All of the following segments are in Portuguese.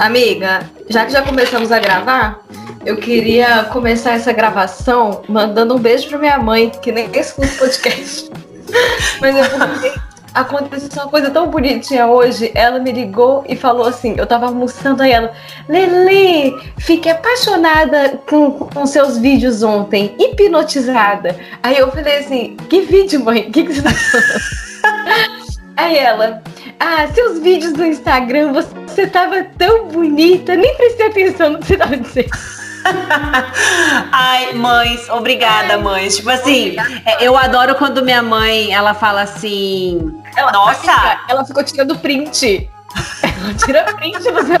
Amiga, já que já começamos a gravar, eu queria começar essa gravação mandando um beijo pra minha mãe, que nem escuta podcast. Mas porque aconteceu uma coisa tão bonitinha hoje. Ela me ligou e falou assim: eu tava almoçando aí ela, Lili, fiquei apaixonada com, com seus vídeos ontem, hipnotizada. Aí eu falei assim: que vídeo, mãe? O que, que você tá falando? Aí ela, ah, seus vídeos do Instagram, você tava tão bonita, nem prestei atenção no que você tava dizendo. Ai, mães, obrigada, mães. Tipo assim, é, eu adoro quando minha mãe, ela fala assim, ela, nossa, ela ficou tirando print. Ela tira print você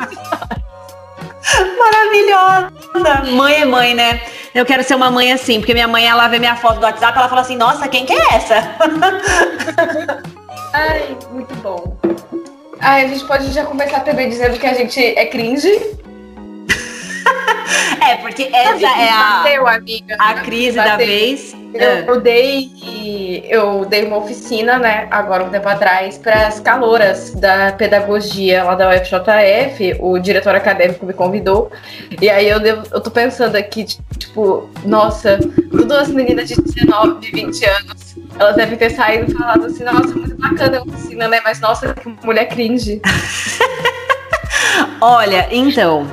Maravilhosa! Mãe é mãe, né? Eu quero ser uma mãe assim, porque minha mãe, ela vê minha foto do WhatsApp, ela fala assim, nossa, quem que é essa? Ai, muito bom. Ai, a gente pode já começar também dizendo que a gente é cringe. é, porque essa é a, bateu, amiga, a crise da vez. Eu, é. eu, dei eu dei uma oficina, né, agora um tempo atrás, para as caloras da pedagogia lá da UFJF. O diretor acadêmico me convidou. E aí eu, devo, eu tô pensando aqui, tipo, nossa, todas as meninas de 19, 20 anos, elas devem ter saído e falado assim, nossa, muito bacana a oficina, né? Mas nossa, que mulher cringe. Olha, então,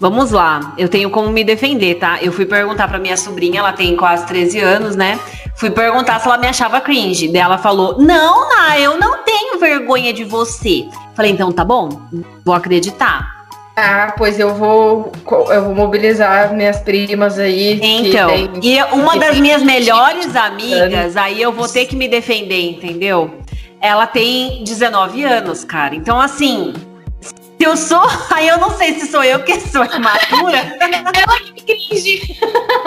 Vamos lá, eu tenho como me defender, tá? Eu fui perguntar pra minha sobrinha, ela tem quase 13 anos, né? Fui perguntar se ela me achava cringe. Daí ela falou: Não, Ná, eu não tenho vergonha de você. Falei, então tá bom, vou acreditar. Ah, pois eu vou eu vou mobilizar minhas primas aí. Então, e uma das minhas melhores amigas, aí eu vou ter que me defender, entendeu? Ela tem 19 anos, cara. Então, assim, se eu sou, aí eu não sei se sou eu que sou imatura. ela que cringe.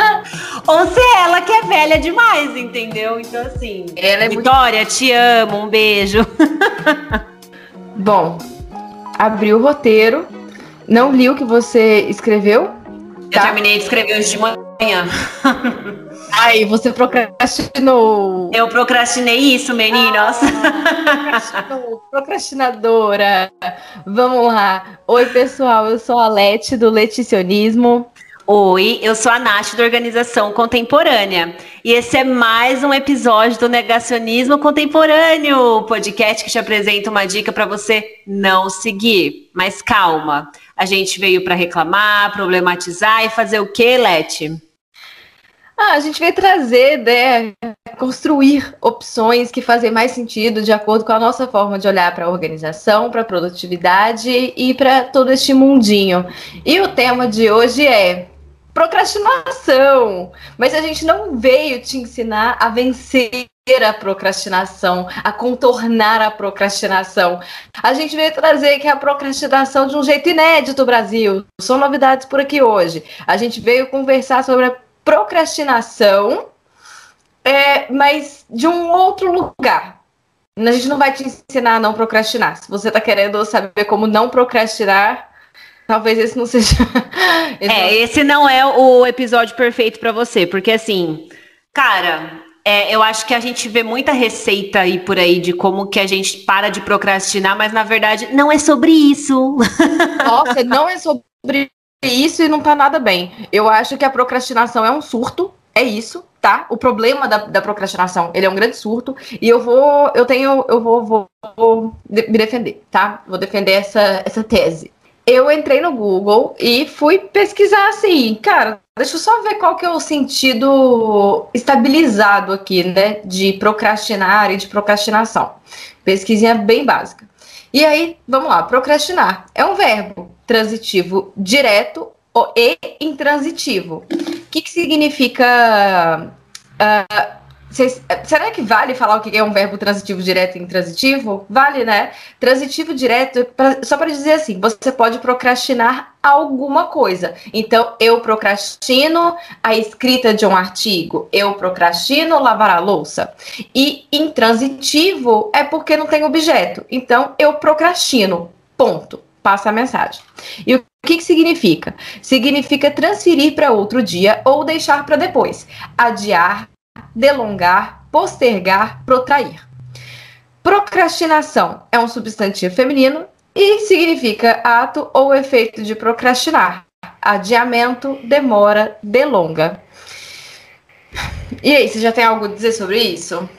Ou se é ela que é velha demais, entendeu? Então, assim. Ela é Vitória, muito... te amo, um beijo. Bom, abri o roteiro. Não li o que você escreveu. Eu tá? terminei de escrever hoje de manhã. Ai, você procrastinou. Eu procrastinei isso, meninas. Ah, procrastinadora. Vamos lá. Oi, pessoal. Eu sou a Leti do Leticionismo. Oi, eu sou a Nath da Organização Contemporânea e esse é mais um episódio do Negacionismo Contemporâneo, podcast que te apresenta uma dica para você não seguir. Mas calma, a gente veio para reclamar, problematizar e fazer o que, Leti? Ah, a gente veio trazer, né, construir opções que fazem mais sentido de acordo com a nossa forma de olhar para a organização, para a produtividade e para todo este mundinho. E o tema de hoje é procrastinação. Mas a gente não veio te ensinar a vencer a procrastinação, a contornar a procrastinação. A gente veio trazer que a procrastinação de um jeito inédito, Brasil. São novidades por aqui hoje. A gente veio conversar sobre a procrastinação, é, mas de um outro lugar. A gente não vai te ensinar a não procrastinar. Se você está querendo saber como não procrastinar, talvez esse não seja. esse é, não... esse não é o episódio perfeito para você, porque assim, cara, é, eu acho que a gente vê muita receita aí por aí de como que a gente para de procrastinar, mas na verdade não é sobre isso. Nossa, não é sobre isso e não tá nada bem. Eu acho que a procrastinação é um surto, é isso, tá? O problema da, da procrastinação, ele é um grande surto e eu vou, eu tenho, eu vou, vou, vou me defender, tá? Vou defender essa, essa tese. Eu entrei no Google e fui pesquisar assim, cara, deixa eu só ver qual que é o sentido estabilizado aqui, né, de procrastinar e de procrastinação. Pesquisinha bem básica. E aí, vamos lá, procrastinar é um verbo transitivo direto e intransitivo. O que, que significa. Uh, Cês, será que vale falar o que é um verbo transitivo direto e intransitivo? Vale, né? Transitivo direto, pra, só para dizer assim, você pode procrastinar alguma coisa. Então, eu procrastino a escrita de um artigo, eu procrastino lavar a louça. E intransitivo é porque não tem objeto. Então, eu procrastino. Ponto passa a mensagem. E o que, que significa? Significa transferir para outro dia ou deixar para depois. Adiar, delongar, postergar, protrair. Procrastinação é um substantivo feminino e significa ato ou efeito de procrastinar, adiamento, demora, delonga. E aí, você já tem algo a dizer sobre isso?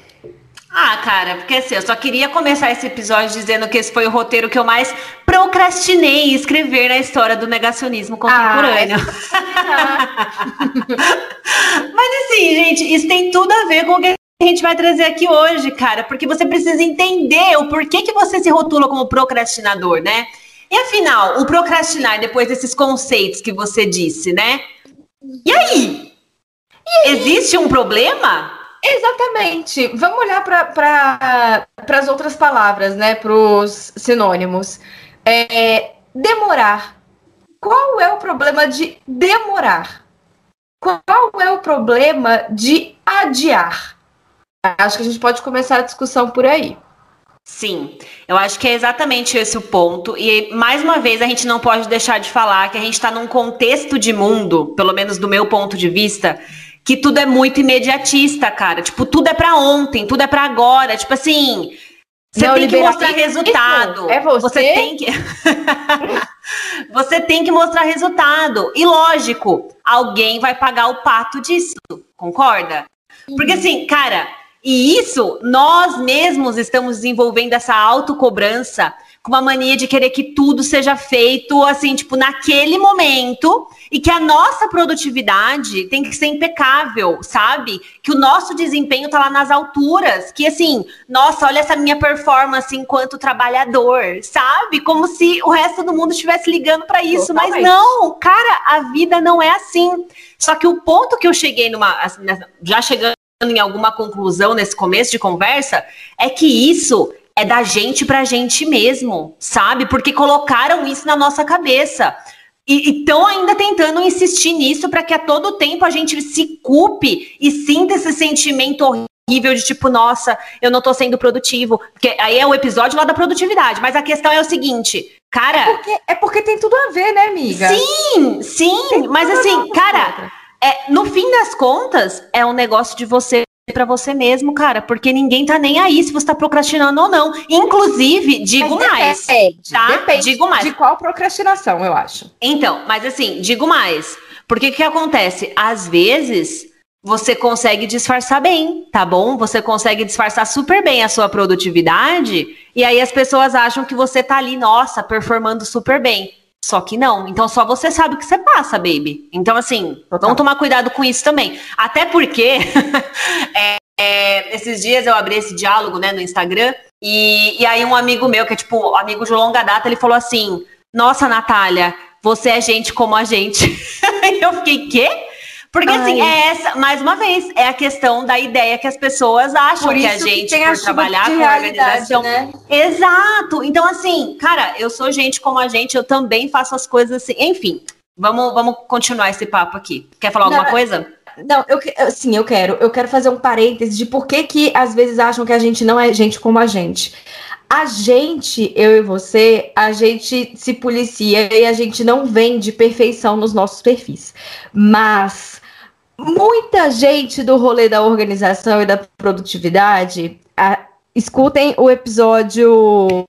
Ah, cara, porque assim, eu só queria começar esse episódio dizendo que esse foi o roteiro que eu mais procrastinei em escrever na história do negacionismo contemporâneo. Ah, Mas assim, gente, isso tem tudo a ver com o que a gente vai trazer aqui hoje, cara, porque você precisa entender o porquê que você se rotula como procrastinador, né? E afinal, o procrastinar depois desses conceitos que você disse, né? E aí? E aí? Existe um problema? Exatamente. Vamos olhar para as outras palavras, né? Para os sinônimos. É, demorar. Qual é o problema de demorar? Qual é o problema de adiar? Acho que a gente pode começar a discussão por aí. Sim, eu acho que é exatamente esse o ponto. E mais uma vez a gente não pode deixar de falar que a gente está num contexto de mundo, pelo menos do meu ponto de vista, que tudo é muito imediatista, cara. Tipo, tudo é para ontem, tudo é para agora. Tipo assim, você tem que mostrar resultado. É você? Você tem que Você tem que mostrar resultado. E lógico, alguém vai pagar o pato disso. Concorda? Porque assim, cara, e isso nós mesmos estamos desenvolvendo essa autocobrança com uma mania de querer que tudo seja feito assim, tipo, naquele momento e que a nossa produtividade tem que ser impecável, sabe? Que o nosso desempenho tá lá nas alturas, que assim, nossa, olha essa minha performance enquanto trabalhador, sabe? Como se o resto do mundo estivesse ligando para isso, Totalmente. mas não, cara, a vida não é assim. Só que o ponto que eu cheguei numa assim, já chegando em alguma conclusão nesse começo de conversa é que isso é da gente pra gente mesmo, sabe? Porque colocaram isso na nossa cabeça. E estão ainda tentando insistir nisso para que a todo tempo a gente se culpe e sinta esse sentimento horrível de tipo, nossa, eu não tô sendo produtivo. Porque aí é o episódio lá da produtividade. Mas a questão é o seguinte, cara. É porque, é porque tem tudo a ver, né, amiga? Sim, sim. Mas assim, cara, é, no fim das contas, é um negócio de você para você mesmo, cara, porque ninguém tá nem aí se você tá procrastinando ou não. Inclusive, digo mas mais. Depende, tá? Depende digo mais. De qual procrastinação, eu acho. Então, mas assim, digo mais. Porque o que acontece? Às vezes, você consegue disfarçar bem, tá bom? Você consegue disfarçar super bem a sua produtividade, e aí as pessoas acham que você tá ali, nossa, performando super bem. Só que não. Então só você sabe o que você passa, baby. Então, assim, Total. vamos tomar cuidado com isso também. Até porque é, é, esses dias eu abri esse diálogo né, no Instagram, e, e aí um amigo meu, que é tipo amigo de longa data, ele falou assim: Nossa, Natália, você é gente como a gente. eu fiquei, quê? Porque Ai. assim, é essa, mais uma vez, é a questão da ideia que as pessoas acham por que a gente, que por trabalhar com a organização. Né? Exato. Então, assim, cara, eu sou gente como a gente, eu também faço as coisas assim. Enfim, vamos, vamos continuar esse papo aqui. Quer falar Não, alguma coisa? Não, eu, sim, eu quero. Eu quero fazer um parêntese de por que, que às vezes acham que a gente não é gente como a gente. A gente, eu e você, a gente se policia e a gente não vende perfeição nos nossos perfis. Mas muita gente do rolê da organização e da produtividade, a, escutem o episódio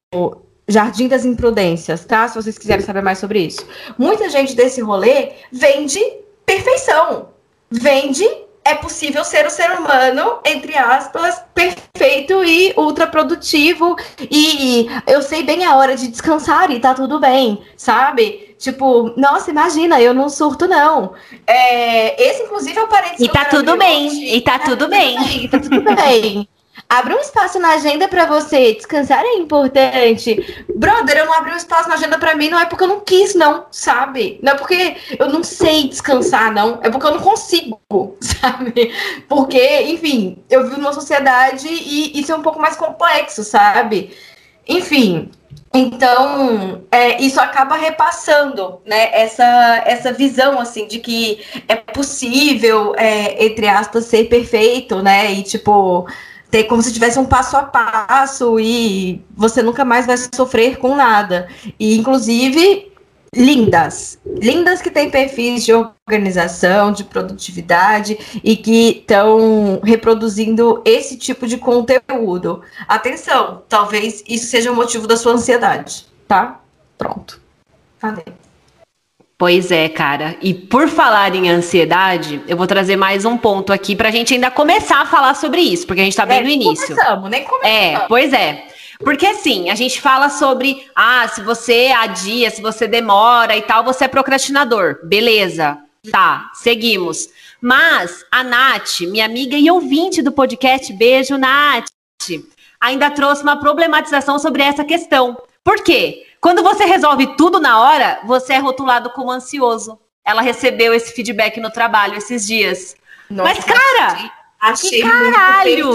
Jardim das Imprudências, tá? Se vocês quiserem saber mais sobre isso. Muita gente desse rolê vende perfeição, vende é possível ser o ser humano, entre aspas, perfeito e ultra produtivo. E eu sei bem a hora de descansar e tá tudo bem, sabe? Tipo, nossa, imagina, eu não surto, não. É, esse, inclusive, é o parênteses. E tá tudo bem, e tá, tá tudo bem. E tá tudo bem. Abra um espaço na agenda para você. Descansar é importante. Brother, eu não abri um espaço na agenda para mim, não é porque eu não quis, não, sabe? Não é porque eu não sei descansar, não. É porque eu não consigo, sabe? Porque, enfim, eu vivo numa sociedade e isso é um pouco mais complexo, sabe? Enfim, então, é, isso acaba repassando, né, essa, essa visão, assim, de que é possível, é, entre aspas, ser perfeito, né, e, tipo, ter como se tivesse um passo a passo e você nunca mais vai sofrer com nada. E, inclusive, lindas, lindas que têm perfis de organização, de produtividade e que estão reproduzindo esse tipo de conteúdo. Atenção, talvez isso seja o motivo da sua ansiedade. tá? Pronto. Falei. Pois é, cara. E por falar em ansiedade, eu vou trazer mais um ponto aqui pra gente ainda começar a falar sobre isso, porque a gente tá bem é, no início. Começamos, nem começamos. É, pois é. Porque assim, a gente fala sobre, ah, se você adia, se você demora e tal, você é procrastinador. Beleza. Tá, seguimos. Mas a Nath, minha amiga e ouvinte do podcast, beijo, Nath, ainda trouxe uma problematização sobre essa questão. Por quê? Quando você resolve tudo na hora, você é rotulado como ansioso. Ela recebeu esse feedback no trabalho esses dias. Nossa, Mas, cara, achei que caralho!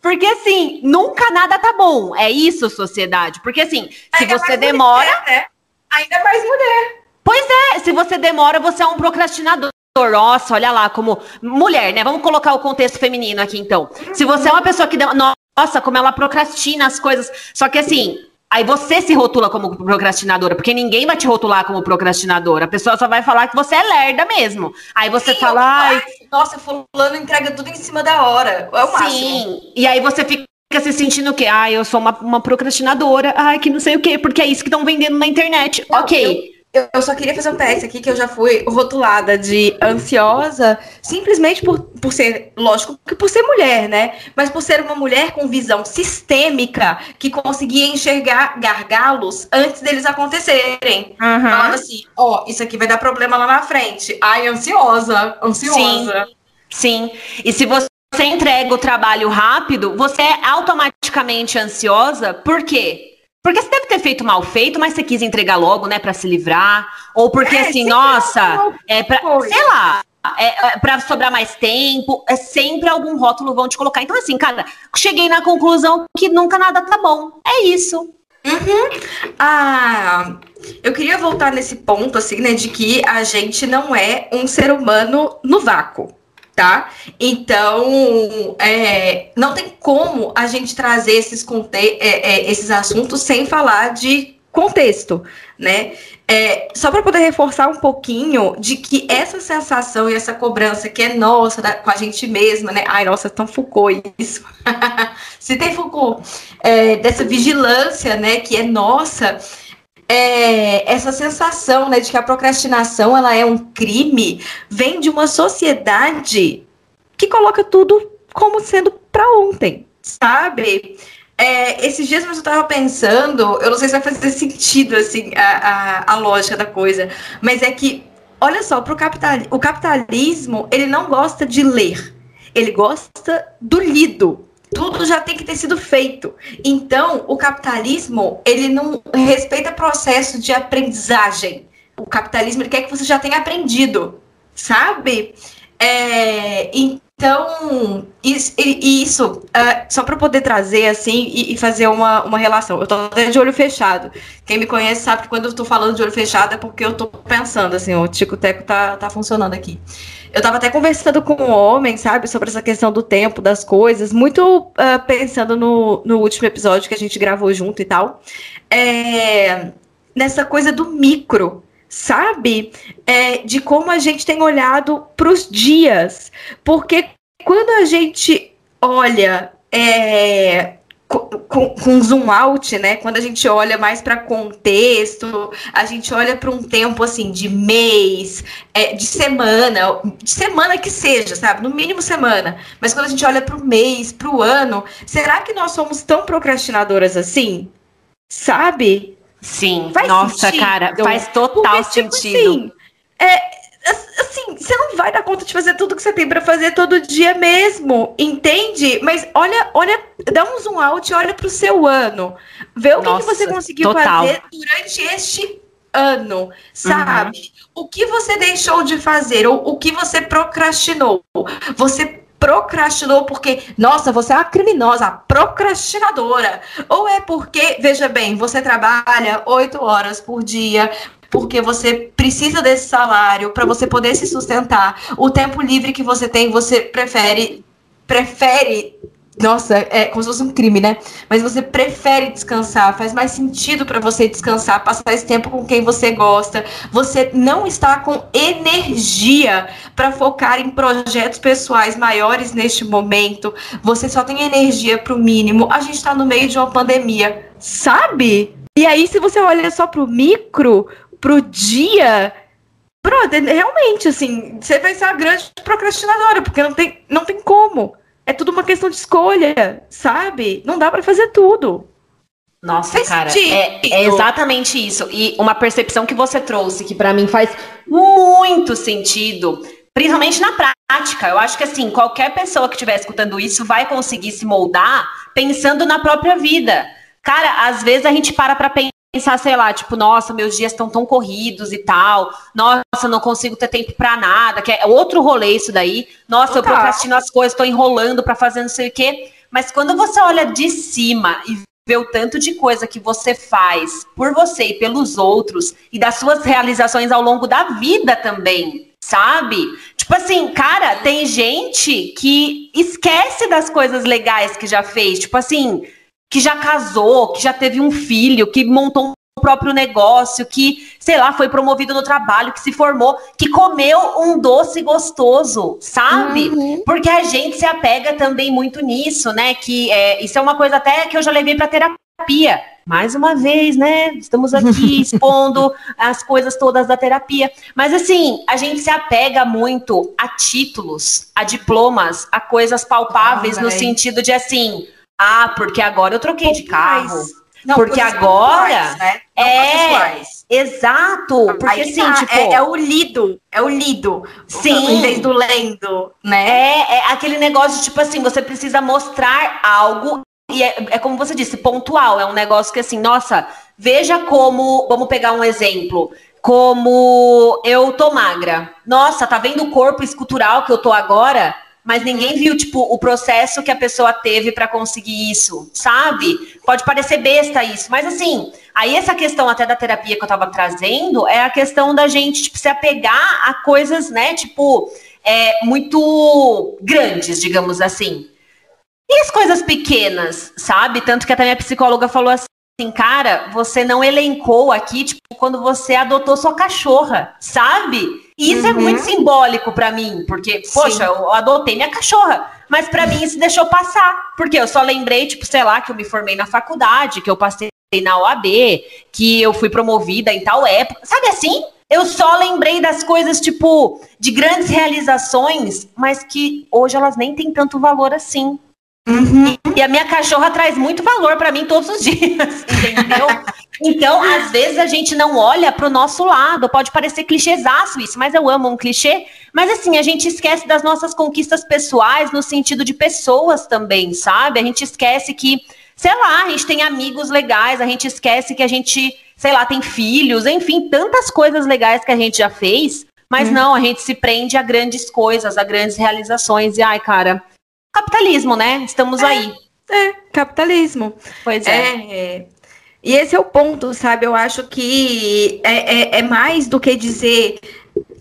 Porque assim, nunca nada tá bom. É isso, sociedade. Porque assim, se Ainda você demora. Mulher, né? Ainda mais mulher. Pois é, se você demora, você é um procrastinador. Nossa, olha lá, como mulher, né? Vamos colocar o contexto feminino aqui, então. Se você é uma pessoa que. Nossa, como ela procrastina as coisas. Só que assim, Aí você se rotula como procrastinadora, porque ninguém vai te rotular como procrastinadora. A pessoa só vai falar que você é lerda mesmo. Aí você Sim, fala, ai. Nossa, fulano entrega tudo em cima da hora. É o máximo. Sim. E aí você fica se sentindo o quê? Ah, eu sou uma, uma procrastinadora. Ai, que não sei o quê, porque é isso que estão vendendo na internet. Não, ok. Eu eu só queria fazer um PS aqui que eu já fui rotulada de ansiosa, simplesmente por, por ser, lógico, que por ser mulher, né? Mas por ser uma mulher com visão sistêmica que conseguia enxergar gargalos antes deles acontecerem. Uhum. Falando assim, ó, oh, isso aqui vai dar problema lá na frente. Ai, ansiosa, ansiosa. Sim. Sim. E se você entrega o trabalho rápido, você é automaticamente ansiosa, por quê? Porque você deve ter feito mal feito, mas você quis entregar logo, né, para se livrar, ou porque é, assim, nossa, é para, sei lá, é, é para sobrar mais tempo, é sempre algum rótulo vão te colocar. Então assim, cara, cheguei na conclusão que nunca nada tá bom. É isso. Uhum. Ah, eu queria voltar nesse ponto, assim, né, de que a gente não é um ser humano no vácuo tá? Então, é, não tem como a gente trazer esses, é, é, esses assuntos sem falar de contexto, né? É, só para poder reforçar um pouquinho de que essa sensação e essa cobrança que é nossa da, com a gente mesma, né? Ai, nossa, tão Foucault isso. Se tem Foucault, é, dessa vigilância, né, que é nossa, é, essa sensação né, de que a procrastinação ela é um crime vem de uma sociedade que coloca tudo como sendo para ontem, sabe? É, esses dias eu estava pensando, eu não sei se vai fazer sentido assim a, a, a lógica da coisa, mas é que, olha só, pro capital, o capitalismo ele não gosta de ler, ele gosta do lido tudo já tem que ter sido feito. Então, o capitalismo, ele não respeita processo de aprendizagem. O capitalismo ele quer que você já tenha aprendido, sabe? É, então, isso, isso uh, só para poder trazer assim e, fazer uma, uma relação. Eu tô até de olho fechado. Quem me conhece sabe que quando eu tô falando de olho fechado é porque eu tô pensando, assim, o Tico-Teco tá, tá funcionando aqui. Eu estava até conversando com um homem, sabe, sobre essa questão do tempo, das coisas, muito uh, pensando no, no último episódio que a gente gravou junto e tal. É, nessa coisa do micro, sabe? É, de como a gente tem olhado para os dias. Porque quando a gente olha é, com, com, zoom out, né? Quando a gente olha mais para contexto, a gente olha para um tempo assim de mês, é, de semana, de semana que seja, sabe? No mínimo semana. Mas quando a gente olha para o mês, para o ano, será que nós somos tão procrastinadoras assim? Sabe? Sim. Faz Nossa, sentido? cara, faz total Porque, tipo, sentido. Assim, é, assim, você não vai dar conta de fazer tudo que você tem para fazer todo dia mesmo, entende? Mas olha, olha, dá um zoom out e olha pro seu ano. Vê o Nossa, que, que, você conseguiu total. fazer durante este ano, sabe? Uhum. O que você deixou de fazer, ou o que você procrastinou. Você procrastinou porque, nossa, você é uma criminosa, procrastinadora. Ou é porque, veja bem, você trabalha oito horas por dia, porque você precisa desse salário para você poder se sustentar. O tempo livre que você tem, você prefere prefere nossa, é como se fosse um crime, né? Mas você prefere descansar, faz mais sentido para você descansar, passar esse tempo com quem você gosta. Você não está com energia para focar em projetos pessoais maiores neste momento. Você só tem energia para o mínimo. A gente está no meio de uma pandemia, sabe? E aí, se você olha só pro micro, pro dia, brother, realmente, assim, você vai ser a grande procrastinadora, porque não tem, não tem como. É tudo uma questão de escolha, sabe? Não dá para fazer tudo. Nossa, cara, é, é, exatamente isso. E uma percepção que você trouxe, que para mim faz muito sentido, principalmente na prática. Eu acho que assim, qualquer pessoa que estiver escutando isso vai conseguir se moldar pensando na própria vida. Cara, às vezes a gente para pra pensar, sei lá, tipo, nossa, meus dias estão tão corridos e tal. Nossa, não consigo ter tempo para nada, que é outro rolê isso daí. Nossa, eu procrastino as coisas, tô enrolando para fazer não sei o quê. Mas quando você olha de cima e ver o tanto de coisa que você faz por você e pelos outros e das suas realizações ao longo da vida também, sabe? Tipo assim, cara, tem gente que esquece das coisas legais que já fez, tipo assim, que já casou, que já teve um filho, que montou um próprio negócio, que, sei lá, foi promovido no trabalho, que se formou, que comeu um doce gostoso, sabe? Uhum. Porque a gente se apega também muito nisso, né? Que é, isso é uma coisa até que eu já levei para terapia. Mais uma vez, né? Estamos aqui expondo as coisas todas da terapia. Mas assim, a gente se apega muito a títulos, a diplomas, a coisas palpáveis ah, no sentido de assim, ah, porque agora eu troquei de carro. Mais. Não, porque agora né? é exato, porque assim, tá, tipo, é, é, o lido, é o lido, sim, vez do lendo, né? É, é aquele negócio tipo assim, você precisa mostrar algo e é, é como você disse, pontual, é um negócio que assim, nossa, veja como, vamos pegar um exemplo, como eu tô magra. Nossa, tá vendo o corpo escultural que eu tô agora? Mas ninguém viu, tipo, o processo que a pessoa teve para conseguir isso, sabe? Pode parecer besta isso, mas assim, aí essa questão até da terapia que eu tava trazendo é a questão da gente, tipo, se apegar a coisas, né, tipo, é, muito grandes, digamos assim. E as coisas pequenas, sabe? Tanto que até minha psicóloga falou assim, assim, cara, você não elencou aqui, tipo, quando você adotou sua cachorra, sabe? E isso uhum. é muito simbólico para mim, porque, poxa, Sim. eu adotei minha cachorra. Mas para mim isso deixou passar, porque eu só lembrei, tipo, sei lá, que eu me formei na faculdade, que eu passei na OAB, que eu fui promovida em tal época. Sabe assim? Eu só lembrei das coisas, tipo, de grandes realizações, mas que hoje elas nem têm tanto valor assim. Uhum. E a minha cachorra traz muito valor para mim todos os dias, entendeu? então, às vezes a gente não olha para o nosso lado. Pode parecer clichêzaço isso, mas eu amo um clichê. Mas assim, a gente esquece das nossas conquistas pessoais no sentido de pessoas também, sabe? A gente esquece que, sei lá, a gente tem amigos legais, a gente esquece que a gente, sei lá, tem filhos, enfim, tantas coisas legais que a gente já fez. Mas hum. não, a gente se prende a grandes coisas, a grandes realizações. E ai, cara, capitalismo, né? Estamos é, aí. É, capitalismo. Pois é. é. E esse é o ponto, sabe? Eu acho que é, é, é mais do que dizer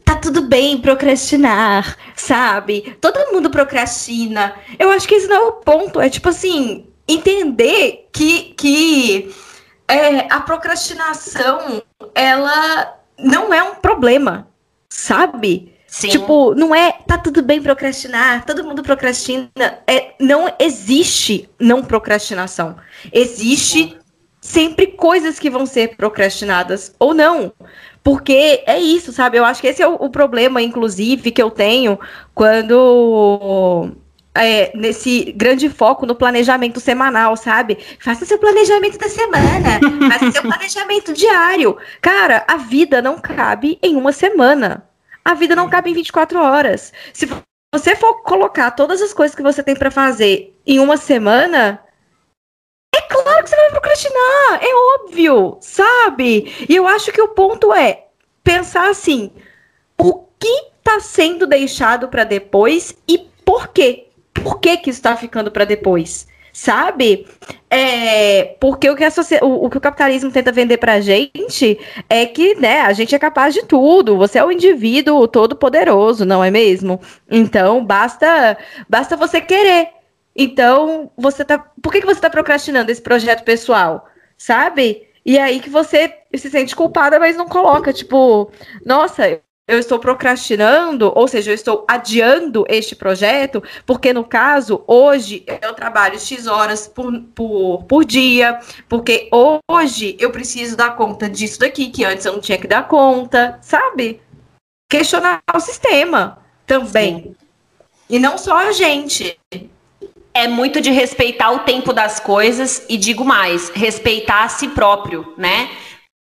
tá tudo bem procrastinar, sabe? Todo mundo procrastina. Eu acho que esse não é o ponto. É tipo assim, entender que, que é, a procrastinação, ela não é um problema, sabe? Sim. Tipo, não é tá tudo bem procrastinar, todo mundo procrastina. É, não existe não procrastinação. Existe sempre coisas que vão ser procrastinadas ou não. Porque é isso, sabe? Eu acho que esse é o, o problema, inclusive, que eu tenho quando é, nesse grande foco no planejamento semanal, sabe? Faça seu planejamento da semana, faça seu planejamento diário. Cara, a vida não cabe em uma semana. A vida não cabe em 24 horas. Se você for colocar todas as coisas que você tem para fazer em uma semana, é claro que você vai procrastinar, é óbvio, sabe? E eu acho que o ponto é pensar assim: o que está sendo deixado para depois e por quê? Por que que está ficando para depois? Sabe? É, porque o que, o, o, que o capitalismo tenta vender pra gente é que, né, a gente é capaz de tudo. Você é o indivíduo todo poderoso, não é mesmo? Então, basta, basta você querer. Então, você tá. Por que, que você tá procrastinando esse projeto pessoal? Sabe? E aí que você se sente culpada, mas não coloca, tipo, nossa, eu estou procrastinando, ou seja, eu estou adiando este projeto, porque no caso, hoje eu trabalho X horas por, por, por dia, porque hoje eu preciso dar conta disso daqui, que antes eu não tinha que dar conta, sabe? Questionar o sistema também. Sim. E não só a gente. É muito de respeitar o tempo das coisas e digo mais, respeitar a si próprio, né?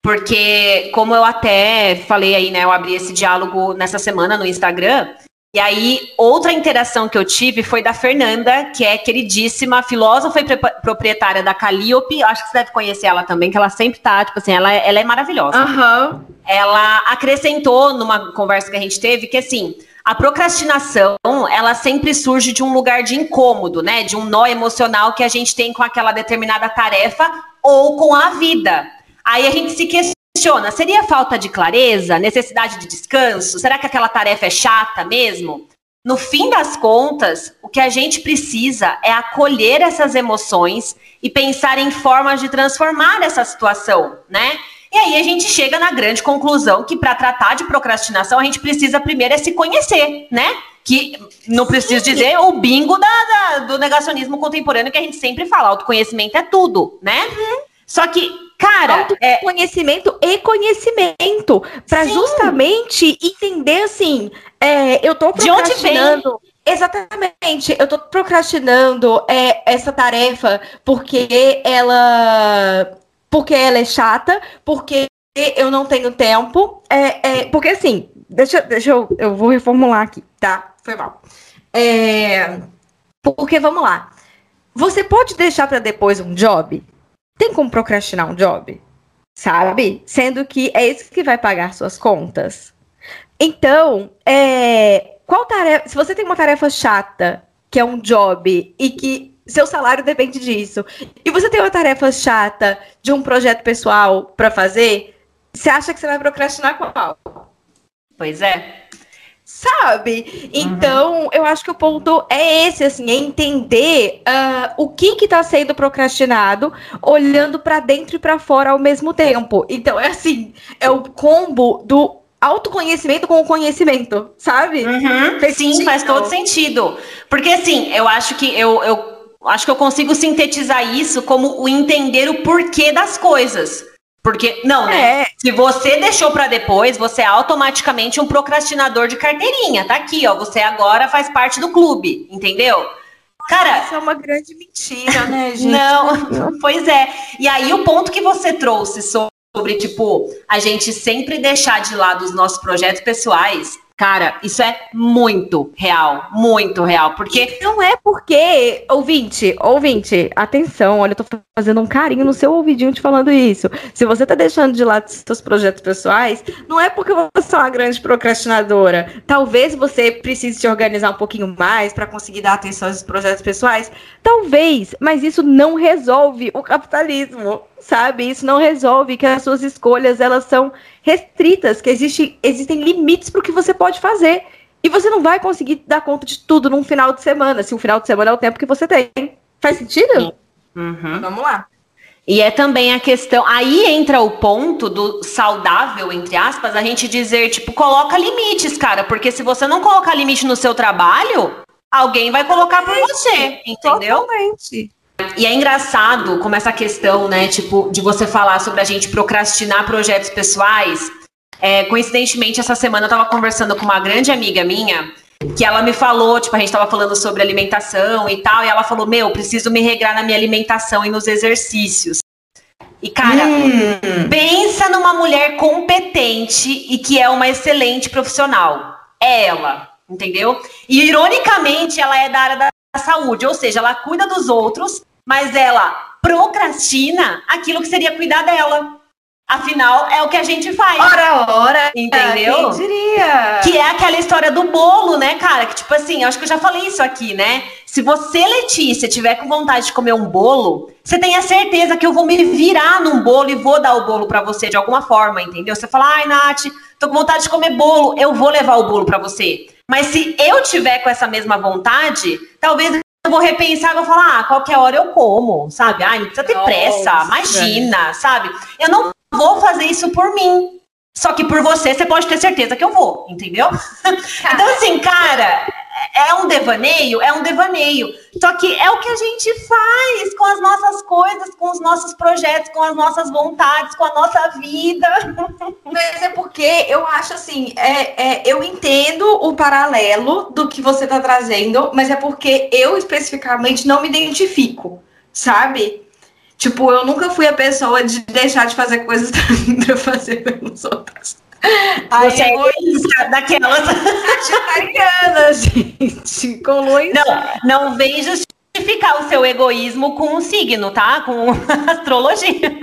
Porque, como eu até falei aí, né? Eu abri esse diálogo nessa semana no Instagram. E aí, outra interação que eu tive foi da Fernanda, que é queridíssima, filósofa e proprietária da Calliope. Acho que você deve conhecer ela também, que ela sempre tá, tipo assim, ela, ela é maravilhosa. Uhum. Ela acrescentou numa conversa que a gente teve que, assim, a procrastinação, ela sempre surge de um lugar de incômodo, né? De um nó emocional que a gente tem com aquela determinada tarefa ou com a vida. Aí a gente se questiona: seria falta de clareza, necessidade de descanso? Será que aquela tarefa é chata mesmo? No fim das contas, o que a gente precisa é acolher essas emoções e pensar em formas de transformar essa situação, né? E aí a gente chega na grande conclusão que para tratar de procrastinação a gente precisa primeiro é se conhecer, né? Que não preciso dizer o bingo da, da, do negacionismo contemporâneo que a gente sempre fala, autoconhecimento é tudo, né? Uhum. Só que Cara, é conhecimento e conhecimento para justamente entender assim, é, eu tô procrastinando. Exatamente, eu tô procrastinando é, essa tarefa porque ela porque ela é chata, porque eu não tenho tempo, é, é porque assim, deixa, deixa eu, eu vou reformular aqui, tá? Foi mal. É, porque vamos lá, você pode deixar para depois um job tem como procrastinar um job? Sabe? Sendo que é isso que vai pagar suas contas. Então, é, qual tarefa. Se você tem uma tarefa chata, que é um job, e que seu salário depende disso, e você tem uma tarefa chata de um projeto pessoal para fazer, você acha que você vai procrastinar qual? Pois é sabe? Então, uhum. eu acho que o ponto é esse, assim, é entender uh, o que que tá sendo procrastinado, olhando para dentro e para fora ao mesmo tempo. Então, é assim, é o combo do autoconhecimento com o conhecimento, sabe? Uhum. Sim, sentido. faz todo sentido. Porque, assim, eu acho que eu, eu acho que eu consigo sintetizar isso como o entender o porquê das coisas. Porque, não, né? É. Se você deixou para depois, você é automaticamente um procrastinador de carteirinha. Tá aqui, ó. Você agora faz parte do clube, entendeu? Cara. Isso é uma grande mentira, né, gente? Não, pois é. E aí, o ponto que você trouxe sobre, tipo, a gente sempre deixar de lado os nossos projetos pessoais Cara, isso é muito real, muito real, porque não é porque, ouvinte, ouvinte, atenção, olha, eu tô fazendo um carinho no seu ouvidinho te falando isso. Se você tá deixando de lado seus projetos pessoais, não é porque você é uma grande procrastinadora. Talvez você precise se organizar um pouquinho mais para conseguir dar atenção aos projetos pessoais, talvez, mas isso não resolve o capitalismo sabe? Isso não resolve que as suas escolhas elas são restritas, que existe, existem limites para o que você pode fazer. E você não vai conseguir dar conta de tudo num final de semana, se o final de semana é o tempo que você tem. Faz sentido? Uhum. Vamos lá. E é também a questão. Aí entra o ponto do saudável, entre aspas, a gente dizer, tipo, coloca limites, cara. Porque se você não colocar limite no seu trabalho, alguém vai colocar por você, entendeu? Totalmente. E é engraçado como essa questão, né, tipo, de você falar sobre a gente procrastinar projetos pessoais. É, coincidentemente, essa semana eu tava conversando com uma grande amiga minha, que ela me falou, tipo, a gente tava falando sobre alimentação e tal, e ela falou, meu, preciso me regrar na minha alimentação e nos exercícios. E, cara, hum. pensa numa mulher competente e que é uma excelente profissional. É ela, entendeu? E, ironicamente, ela é da área da saúde, ou seja, ela cuida dos outros, mas ela procrastina aquilo que seria cuidar dela. Afinal, é o que a gente faz. Ora, ora. Entendeu? Quem diria? Que é aquela história do bolo, né, cara? Que, tipo assim, acho que eu já falei isso aqui, né? Se você, Letícia, tiver com vontade de comer um bolo, você tenha certeza que eu vou me virar num bolo e vou dar o bolo para você de alguma forma, entendeu? Você fala, ai, Nath, tô com vontade de comer bolo, eu vou levar o bolo para você. Mas se eu tiver com essa mesma vontade, talvez eu vou repensar e vou falar, ah, qualquer hora eu como, sabe? Ai, não precisa ter Nossa. pressa, imagina, sabe? Eu não vou fazer isso por mim. Só que por você, você pode ter certeza que eu vou, entendeu? então, assim, cara, é um devaneio? É um devaneio. Só que é o que a gente faz com as nossas coisas, com os nossos projetos, com as nossas vontades, com a nossa vida. Mas é porque eu acho assim, é, é, eu entendo o paralelo do que você está trazendo, mas é porque eu especificamente não me identifico, sabe? Tipo, eu nunca fui a pessoa de deixar de fazer coisas para fazer pelos outros. Você é egoísta daquelas. Sagitariana, gente. Com luz. Não, não vem justificar o seu egoísmo com um signo, tá? Com astrologia.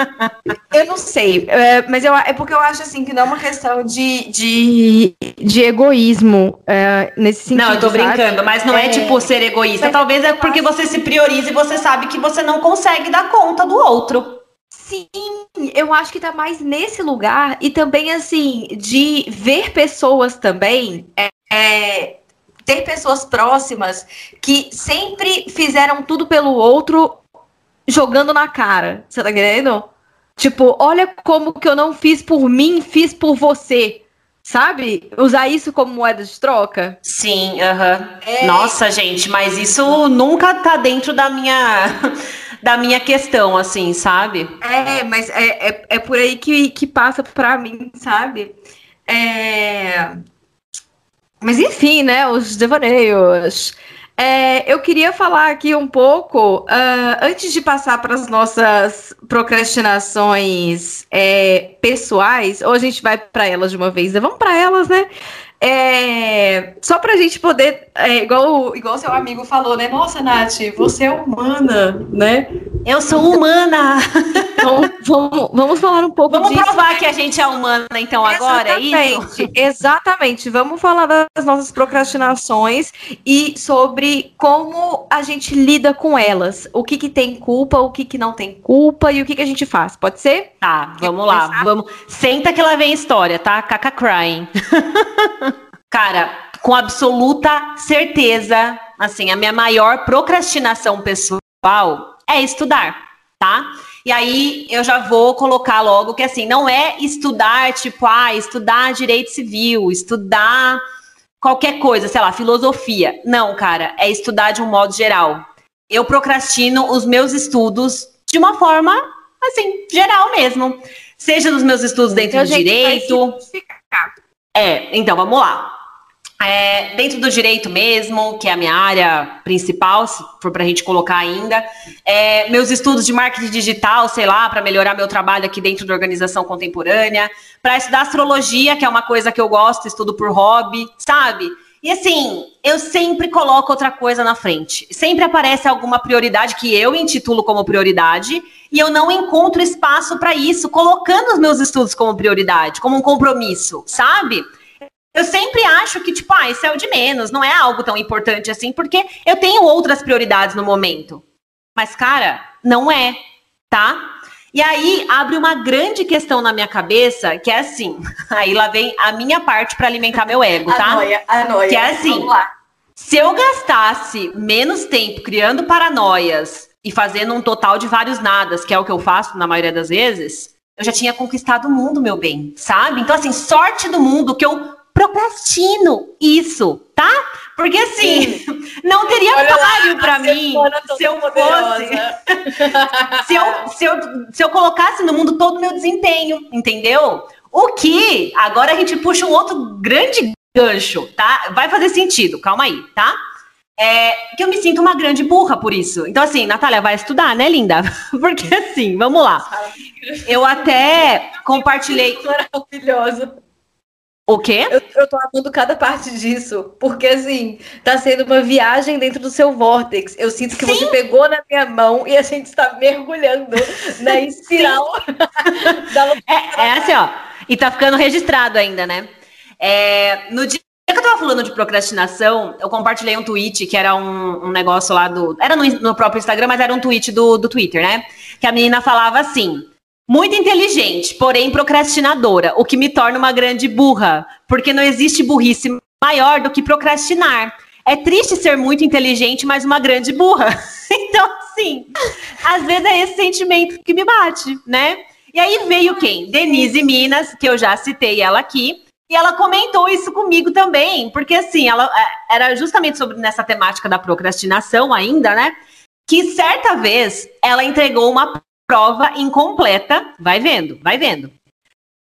Eu não sei, é, mas eu, é porque eu acho assim que não é uma questão de, de, de egoísmo é, nesse sentido. Não, eu tô sabe? brincando, mas não é, é tipo ser egoísta. Talvez é porque você se prioriza e você sabe que você não consegue dar conta do outro. Sim, eu acho que tá mais nesse lugar e também assim de ver pessoas também é, é, ter pessoas próximas que sempre fizeram tudo pelo outro jogando na cara. Você tá entendendo? Tipo, olha como que eu não fiz por mim, fiz por você. Sabe? Usar isso como moeda de troca? Sim, aham. Uh -huh. é... Nossa, gente, mas isso nunca tá dentro da minha da minha questão, assim, sabe? É, mas é, é, é por aí que, que passa pra mim, sabe? É... Mas enfim, né? Os devaneios. É, eu queria falar aqui um pouco, uh, antes de passar para as nossas procrastinações é, pessoais, ou a gente vai para elas de uma vez, vamos para elas, né? É, só pra gente poder, é, igual, igual seu amigo falou, né? Nossa, Nath, você é humana, né? Eu sou humana! Então, vamos, vamos falar um pouco Vamos disso. provar que a gente é humana, então, agora, é isso? Exatamente. Vamos falar das nossas procrastinações e sobre como a gente lida com elas. O que, que tem culpa, o que, que não tem culpa e o que, que a gente faz. Pode ser? Tá, vamos lá. Vamos. Senta que lá vem a história, tá? Caca crying. Cara, com absoluta certeza, assim, a minha maior procrastinação pessoal é estudar, tá? E aí eu já vou colocar logo que assim, não é estudar, tipo, ah, estudar direito civil, estudar qualquer coisa, sei lá, filosofia. Não, cara, é estudar de um modo geral. Eu procrastino os meus estudos de uma forma, assim, geral mesmo. Seja nos meus estudos dentro do direito. É, então vamos lá. É, dentro do direito mesmo, que é a minha área principal, se for para a gente colocar ainda, é, meus estudos de marketing digital, sei lá, para melhorar meu trabalho aqui dentro da organização contemporânea, para estudar astrologia, que é uma coisa que eu gosto, estudo por hobby, sabe? E assim, eu sempre coloco outra coisa na frente. Sempre aparece alguma prioridade que eu intitulo como prioridade e eu não encontro espaço para isso, colocando os meus estudos como prioridade, como um compromisso, sabe? Eu sempre acho que, tipo, ah, isso é o de menos, não é algo tão importante assim, porque eu tenho outras prioridades no momento. Mas, cara, não é, tá? E aí abre uma grande questão na minha cabeça, que é assim, aí lá vem a minha parte para alimentar meu ego, tá? A noia, a noia. Que é assim, se eu gastasse menos tempo criando paranoias e fazendo um total de vários nadas, que é o que eu faço na maioria das vezes, eu já tinha conquistado o mundo, meu bem, sabe? Então, assim, sorte do mundo que eu procrastino isso, tá? Porque assim, Sim. não teria páreo para mim se eu fosse. se, eu, se, eu, se eu colocasse no mundo todo o meu desempenho, entendeu? O que agora a gente puxa um outro grande gancho, tá? Vai fazer sentido, calma aí, tá? É, que eu me sinto uma grande burra por isso. Então, assim, Natália, vai estudar, né, linda? Porque assim, vamos lá. Eu até compartilhei. Maravilhoso. O quê? Eu, eu tô amando cada parte disso. Porque, assim, tá sendo uma viagem dentro do seu vórtex. Eu sinto que Sim. você pegou na minha mão e a gente está mergulhando na espiral. é, é assim, ó. E tá ficando registrado ainda, né? É, no dia que eu tava falando de procrastinação, eu compartilhei um tweet que era um, um negócio lá do. Era no, no, próprio Instagram, mas era um tweet do, do Twitter, né? Que a menina falava assim: muito inteligente, porém procrastinadora, o que me torna uma grande burra, porque não existe burrice maior do que procrastinar. É triste ser muito inteligente, mas uma grande burra. Então, assim, às vezes é esse sentimento que me bate, né? E aí veio quem? Denise Minas, que eu já citei ela aqui, e ela comentou isso comigo também, porque assim, ela é, era justamente sobre nessa temática da procrastinação ainda, né? Que certa vez ela entregou uma prova incompleta, vai vendo, vai vendo.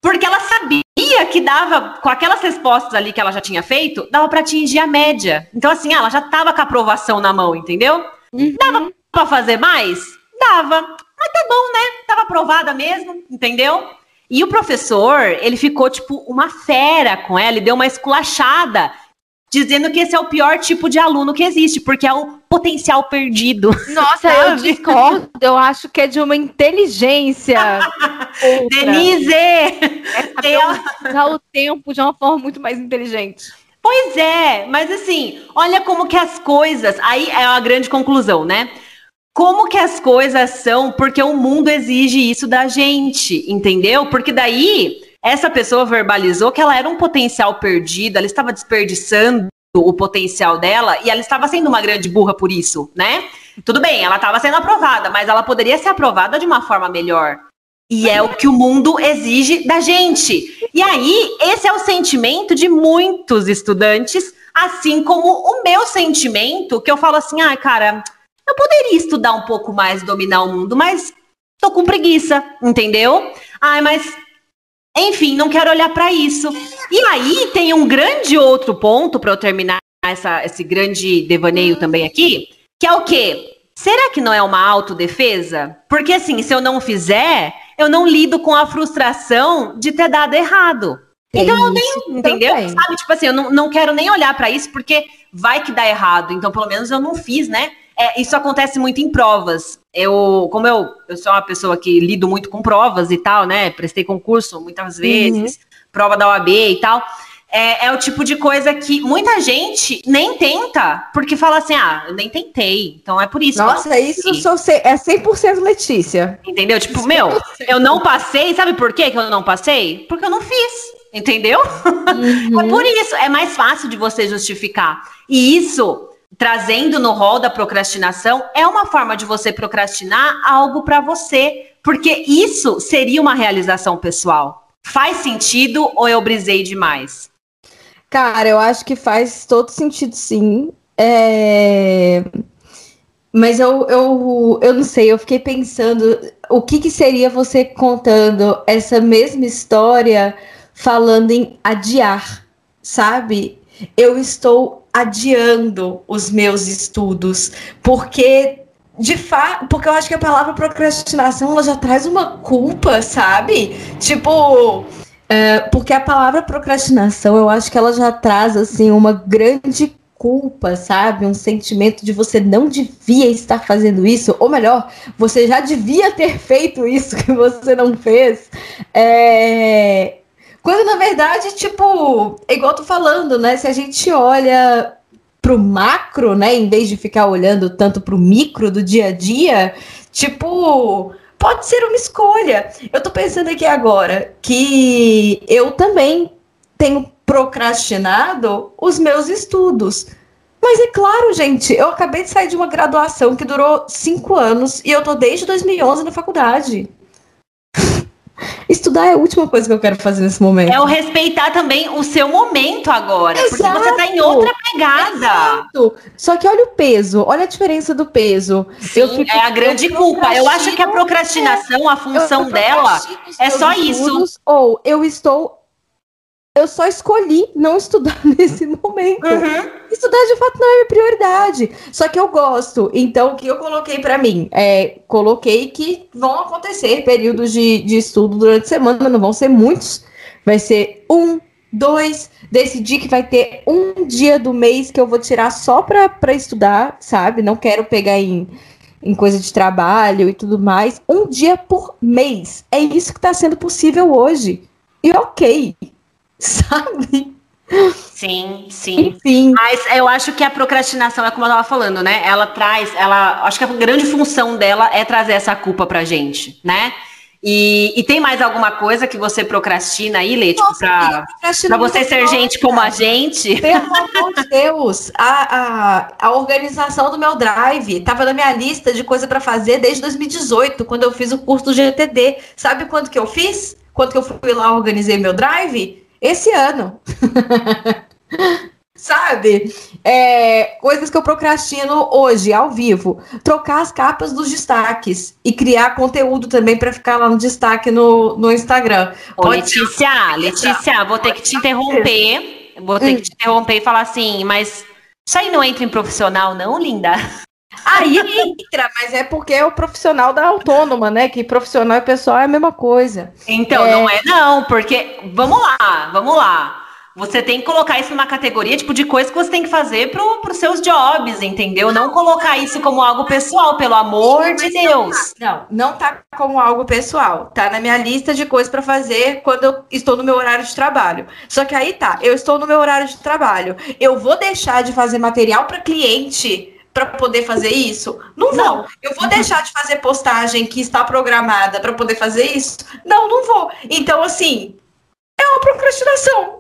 Porque ela sabia que dava, com aquelas respostas ali que ela já tinha feito, dava para atingir a média. Então, assim, ela já tava com a aprovação na mão, entendeu? Uhum. Dava para fazer mais? Dava. Mas tá bom, né? Tava aprovada mesmo, entendeu? E o professor, ele ficou tipo uma fera com ela e deu uma esculachada dizendo que esse é o pior tipo de aluno que existe, porque é o potencial perdido. Nossa, eu discordo. Eu acho que é de uma inteligência. Denise! É usar o tempo de uma forma muito mais inteligente. Pois é, mas assim, olha como que as coisas. Aí é a grande conclusão, né? Como que as coisas são, porque o mundo exige isso da gente, entendeu? Porque daí essa pessoa verbalizou que ela era um potencial perdido, ela estava desperdiçando o potencial dela e ela estava sendo uma grande burra por isso, né? Tudo bem, ela estava sendo aprovada, mas ela poderia ser aprovada de uma forma melhor. E é o que o mundo exige da gente. E aí, esse é o sentimento de muitos estudantes, assim como o meu sentimento, que eu falo assim: ah, cara, eu poderia estudar um pouco mais, dominar o mundo, mas tô com preguiça, entendeu? Ai, mas enfim, não quero olhar para isso. E aí tem um grande outro ponto para eu terminar essa, esse grande devaneio também aqui, que é o quê? Será que não é uma autodefesa? Porque assim, se eu não fizer, eu não lido com a frustração de ter dado errado. Então eu nem, entendeu? Também. Sabe, tipo assim, eu não, não quero nem olhar para isso porque vai que dá errado. Então, pelo menos eu não fiz, né? É, isso acontece muito em provas. Eu, como eu, eu sou uma pessoa que lido muito com provas e tal, né? Prestei concurso muitas vezes, uhum. prova da OAB e tal. É, é, o tipo de coisa que muita gente nem tenta, porque fala assim, ah, eu nem tentei, então é por isso. Nossa, isso sou, é 100% Letícia. Entendeu? Tipo, 100%. meu, eu não passei, sabe por quê que eu não passei? Porque eu não fiz, entendeu? Uhum. É por isso, é mais fácil de você justificar. E isso trazendo no rol da procrastinação é uma forma de você procrastinar algo para você, porque isso seria uma realização pessoal. Faz sentido ou eu brisei demais? Cara, eu acho que faz todo sentido, sim. É... Mas eu, eu, eu não sei, eu fiquei pensando o que, que seria você contando essa mesma história falando em adiar, sabe? Eu estou adiando os meus estudos, porque de fato, porque eu acho que a palavra procrastinação ela já traz uma culpa, sabe? Tipo, é, porque a palavra procrastinação eu acho que ela já traz assim uma grande culpa, sabe? Um sentimento de você não devia estar fazendo isso, ou melhor, você já devia ter feito isso que você não fez. É, quando na verdade, tipo, é igual tô falando, né? Se a gente olha pro macro, né, em vez de ficar olhando tanto pro micro do dia a dia, tipo, pode ser uma escolha. Eu tô pensando aqui agora que eu também tenho procrastinado os meus estudos. Mas é claro, gente, eu acabei de sair de uma graduação que durou cinco anos e eu tô desde 2011 na faculdade. Estudar é a última coisa que eu quero fazer nesse momento. É o respeitar também o seu momento agora. Exato. Porque você tá em outra pegada. Exato. Só que olha o peso, olha a diferença do peso. Sim, fico, é a grande eu culpa. Eu acho que a procrastinação, a função eu, eu dela é só isso. Ou eu estou eu só escolhi não estudar nesse momento. Uhum. Estudar de fato não é minha prioridade. Só que eu gosto. Então, o que eu coloquei para mim? É, coloquei que vão acontecer períodos de, de estudo durante a semana, não vão ser muitos. Vai ser um, dois. Decidi que vai ter um dia do mês que eu vou tirar só para estudar, sabe? Não quero pegar em, em coisa de trabalho e tudo mais. Um dia por mês. É isso que está sendo possível hoje. E ok, sabe? Sim, sim. Enfim. Mas eu acho que a procrastinação é como eu estava falando, né? Ela traz, ela, acho que a grande função dela é trazer essa culpa pra gente, né? E, e, tem mais alguma coisa que você procrastina aí, Lê? Tipo, pra, pra você ser coisa. gente como a gente? Pelo amor de Deus, a, a, a organização do meu drive tava na minha lista de coisa para fazer desde 2018, quando eu fiz o curso do GTD. Sabe quanto que eu fiz? Quanto que eu fui lá organizei meu drive? Esse ano. Sabe? É, coisas que eu procrastino hoje, ao vivo. Trocar as capas dos destaques e criar conteúdo também para ficar lá no destaque no, no Instagram. Ô, Letícia, Letícia, vou ter que te interromper. Vou ter que te interromper e falar assim, mas isso aí não entra em profissional, não, linda? Aí entra, mas é porque é o profissional da autônoma, né? Que profissional e pessoal é a mesma coisa. Então, é... não é não, porque vamos lá, vamos lá. Você tem que colocar isso numa categoria tipo de coisa que você tem que fazer para os seus jobs, entendeu? Não colocar isso como algo pessoal, pelo amor de Deus. Não, não tá como algo pessoal. Tá na minha lista de coisas para fazer quando eu estou no meu horário de trabalho. Só que aí tá, eu estou no meu horário de trabalho. Eu vou deixar de fazer material para cliente para poder fazer isso? Não vou. Não. Eu vou deixar de fazer postagem que está programada para poder fazer isso? Não, não vou. Então, assim, uma procrastinação.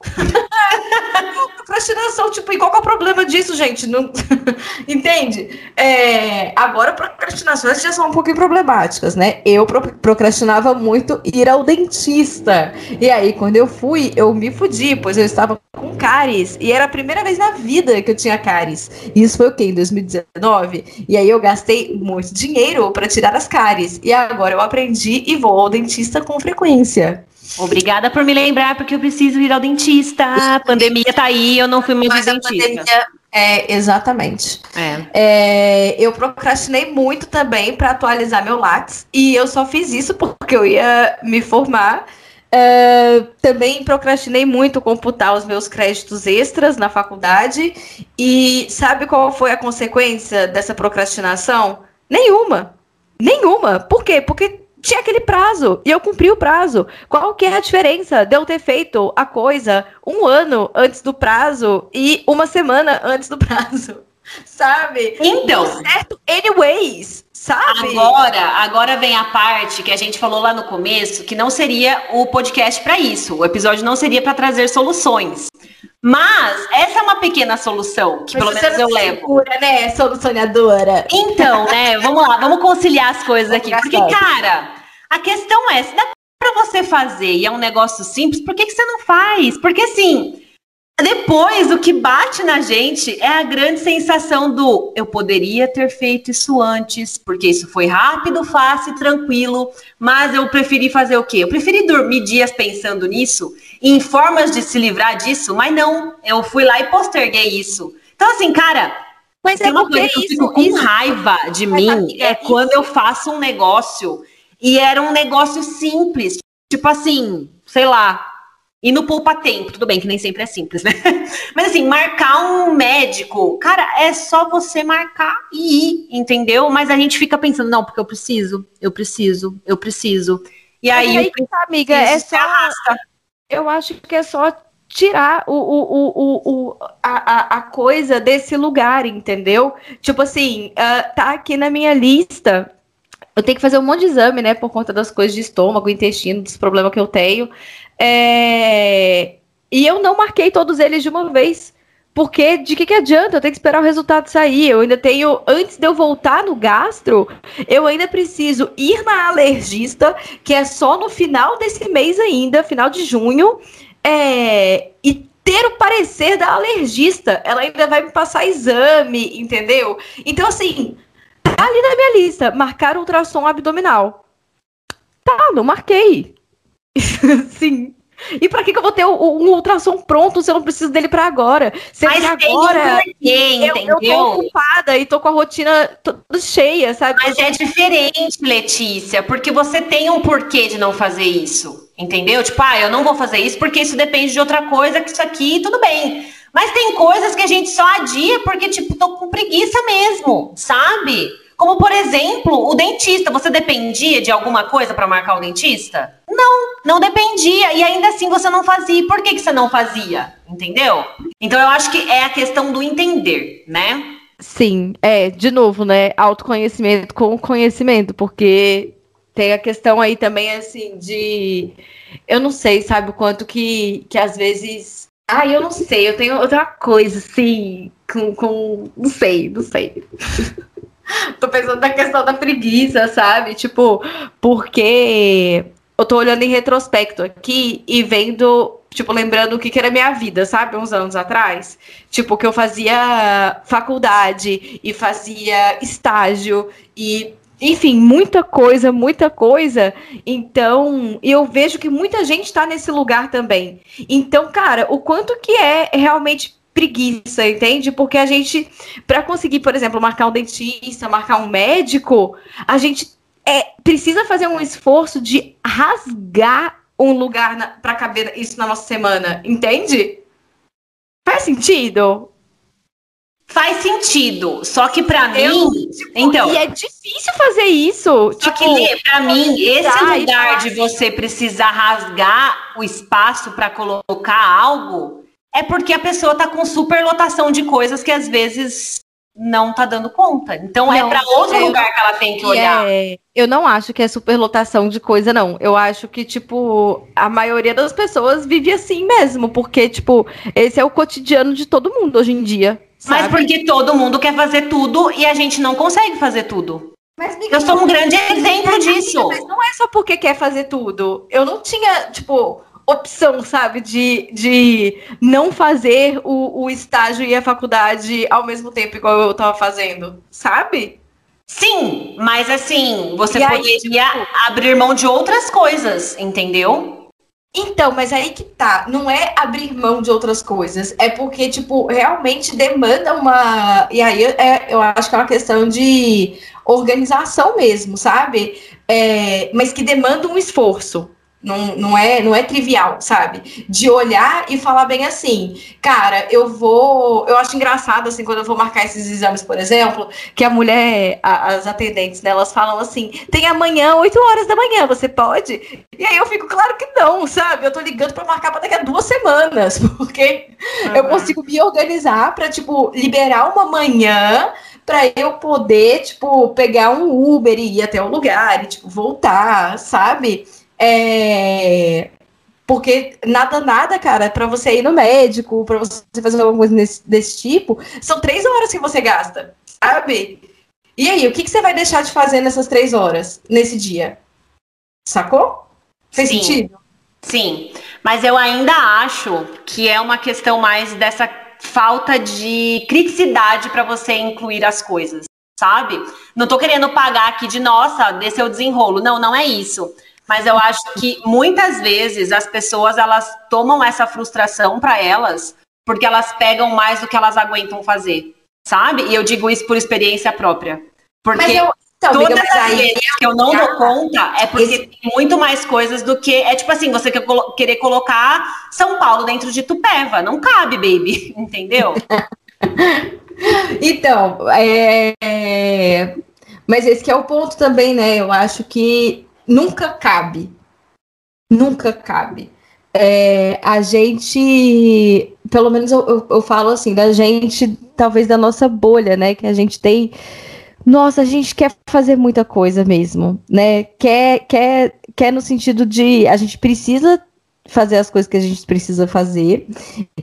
é uma procrastinação, tipo, e qual é o problema disso, gente? Não... Entende? É... Agora, procrastinações já são um pouquinho problemáticas, né? Eu pro procrastinava muito ir ao dentista. E aí, quando eu fui, eu me fudi, pois eu estava com cáries. E era a primeira vez na vida que eu tinha cáries. E isso foi o quê? Em 2019? E aí eu gastei muito dinheiro para tirar as cáries. E agora eu aprendi e vou ao dentista com frequência. Obrigada por me lembrar, porque eu preciso ir ao dentista. A pandemia tá aí, eu não fui mais dentista. Pandemia, é, exatamente. É. É, eu procrastinei muito também para atualizar meu Lattes, e eu só fiz isso porque eu ia me formar. É, também procrastinei muito computar os meus créditos extras na faculdade. E sabe qual foi a consequência dessa procrastinação? Nenhuma. Nenhuma. Por quê? Porque tinha aquele prazo e eu cumpri o prazo. Qual que é a diferença de eu ter feito a coisa um ano antes do prazo e uma semana antes do prazo? Sabe? Então, certo, anyways, sabe? Agora, agora vem a parte que a gente falou lá no começo, que não seria o podcast para isso. O episódio não seria para trazer soluções. Mas essa é uma pequena solução que Mas pelo menos eu levo. Segura, né, solucionadora. Então, né, vamos lá, vamos conciliar as coisas aqui. Porque, cara, a questão é, se dá para você fazer e é um negócio simples, por que, que você não faz? Porque assim, depois o que bate na gente é a grande sensação do eu poderia ter feito isso antes, porque isso foi rápido, fácil, tranquilo, mas eu preferi fazer o quê? Eu preferi dormir dias pensando nisso, em formas de se livrar disso, mas não, eu fui lá e posterguei isso. Então assim, cara, mas tem é uma coisa que eu fico com isso, raiva de mim, é quando eu faço um negócio e era um negócio simples, tipo assim, sei lá, e no poupa tempo, tudo bem que nem sempre é simples, né? Mas assim, marcar um médico, cara, é só você marcar e ir, entendeu? Mas a gente fica pensando, não, porque eu preciso, eu preciso, eu preciso. E aí, aí tá, amiga, é só Eu acho que é só tirar o, o, o, o, a, a coisa desse lugar, entendeu? Tipo assim, uh, tá aqui na minha lista eu tenho que fazer um monte de exame, né? Por conta das coisas de estômago, intestino, dos problemas que eu tenho. É... E eu não marquei todos eles de uma vez. Porque de que, que adianta? Eu tenho que esperar o resultado sair. Eu ainda tenho. Antes de eu voltar no gastro, eu ainda preciso ir na alergista, que é só no final desse mês ainda, final de junho. É... E ter o parecer da alergista. Ela ainda vai me passar exame, entendeu? Então, assim, Tá ali na minha lista, marcar ultrassom abdominal. Tá, não marquei. Sim. E para que, que eu vou ter um ultrassom pronto se eu não preciso dele para agora? Sendo Mas agora tem eu, eu tô ocupada e tô com a rotina toda cheia, sabe? Mas é diferente, Letícia, porque você tem um porquê de não fazer isso. Entendeu? Tipo, ah, eu não vou fazer isso porque isso depende de outra coisa que isso aqui, tudo bem. Mas tem coisas que a gente só adia porque, tipo, tô com preguiça mesmo, sabe? Como, por exemplo, o dentista. Você dependia de alguma coisa para marcar o dentista? Não, não dependia. E ainda assim você não fazia. Por que, que você não fazia? Entendeu? Então eu acho que é a questão do entender, né? Sim, é, de novo, né? Autoconhecimento com conhecimento, porque tem a questão aí também, assim, de. Eu não sei, sabe, o quanto que, que às vezes. Ah, eu não sei, eu tenho outra coisa, assim, com. com... Não sei, não sei. tô pensando na questão da preguiça, sabe? Tipo, porque eu tô olhando em retrospecto aqui e vendo, tipo, lembrando o que, que era minha vida, sabe? Uns anos atrás. Tipo, que eu fazia faculdade e fazia estágio e enfim, muita coisa, muita coisa. Então, eu vejo que muita gente está nesse lugar também. Então, cara, o quanto que é realmente preguiça, entende? Porque a gente, para conseguir, por exemplo, marcar um dentista, marcar um médico, a gente é, precisa fazer um esforço de rasgar um lugar para caber isso na nossa semana, entende? Faz sentido? Faz sentido, só que para mim, tipo, então, e é difícil fazer isso. Só tipo, que para mim, esse lugar de você precisar rasgar o espaço para colocar algo é porque a pessoa tá com superlotação de coisas que às vezes não tá dando conta. Então é não, é para outro lugar que ela tem que olhar. É, eu não acho que é superlotação de coisa, não. Eu acho que, tipo, a maioria das pessoas vive assim mesmo, porque, tipo, esse é o cotidiano de todo mundo hoje em dia. Sabe? Mas porque todo mundo quer fazer tudo e a gente não consegue fazer tudo. Mas, eu sou um grande exemplo disso. Mas não é só porque quer fazer tudo. Eu não tinha, tipo, opção, sabe, de, de não fazer o, o estágio e a faculdade ao mesmo tempo, igual eu tava fazendo, sabe? Sim, mas assim, você e poderia aí, tipo, abrir mão de outras coisas, entendeu? Então, mas aí que tá, não é abrir mão de outras coisas, é porque, tipo, realmente demanda uma. E aí é, eu acho que é uma questão de organização mesmo, sabe? É, mas que demanda um esforço. Não, não, é, não é trivial, sabe? De olhar e falar bem assim, cara, eu vou. Eu acho engraçado, assim, quando eu vou marcar esses exames, por exemplo, que a mulher, a, as atendentes, né, elas falam assim: tem amanhã, 8 horas da manhã, você pode? E aí eu fico, claro que não, sabe? Eu tô ligando para marcar para daqui a duas semanas, porque uhum. eu consigo me organizar para, tipo, liberar uma manhã para eu poder, tipo, pegar um Uber e ir até o lugar e, tipo, voltar, sabe? É... Porque nada, nada, cara, para você ir no médico, para você fazer alguma coisa desse, desse, tipo, são três horas que você gasta, sabe? E aí, o que, que você vai deixar de fazer nessas três horas, nesse dia? Sacou? Fez Sim. sentido? Sim, mas eu ainda acho que é uma questão mais dessa falta de criticidade para você incluir as coisas, sabe? Não tô querendo pagar aqui de nossa, desse é o desenrolo. Não, não é isso. Mas eu acho que muitas vezes as pessoas elas tomam essa frustração para elas porque elas pegam mais do que elas aguentam fazer, sabe? E eu digo isso por experiência própria. Porque eu, então, todas as vezes que eu não dou conta é porque esse... tem muito mais coisas do que. É tipo assim, você quer colo querer colocar São Paulo dentro de Tupéva. Não cabe, baby. Entendeu? então, é, é... mas esse que é o ponto também, né? Eu acho que nunca cabe. Nunca cabe. É, a gente, pelo menos eu, eu, eu, falo assim, da gente, talvez da nossa bolha, né? Que a gente tem. Nossa, a gente quer fazer muita coisa mesmo, né? Quer, quer, quer no sentido de a gente precisa fazer as coisas que a gente precisa fazer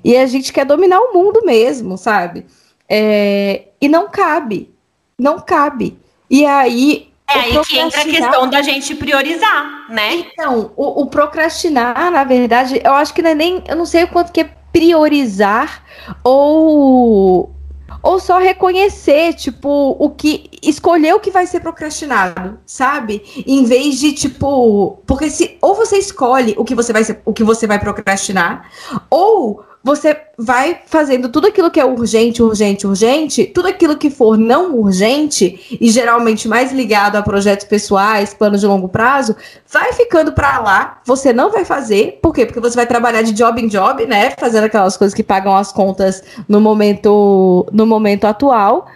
e a gente quer dominar o mundo mesmo, sabe? É, e não cabe, não cabe. E aí é aí que entra a questão da gente priorizar, né? Então, o, o, procrastinar, na verdade, eu acho que não é nem. Eu não sei o quanto que é priorizar ou. Ou só reconhecer, tipo, o que. Escolher o que vai ser procrastinado, sabe? Em vez de, tipo. Porque se. Ou você escolhe o que você vai, ser, o que você vai procrastinar, ou você vai fazendo tudo aquilo que é urgente, urgente, urgente, tudo aquilo que for não urgente e geralmente mais ligado a projetos pessoais, planos de longo prazo, vai ficando para lá. Você não vai fazer, por quê? Porque você vai trabalhar de job em job, né, fazendo aquelas coisas que pagam as contas no momento no momento atual.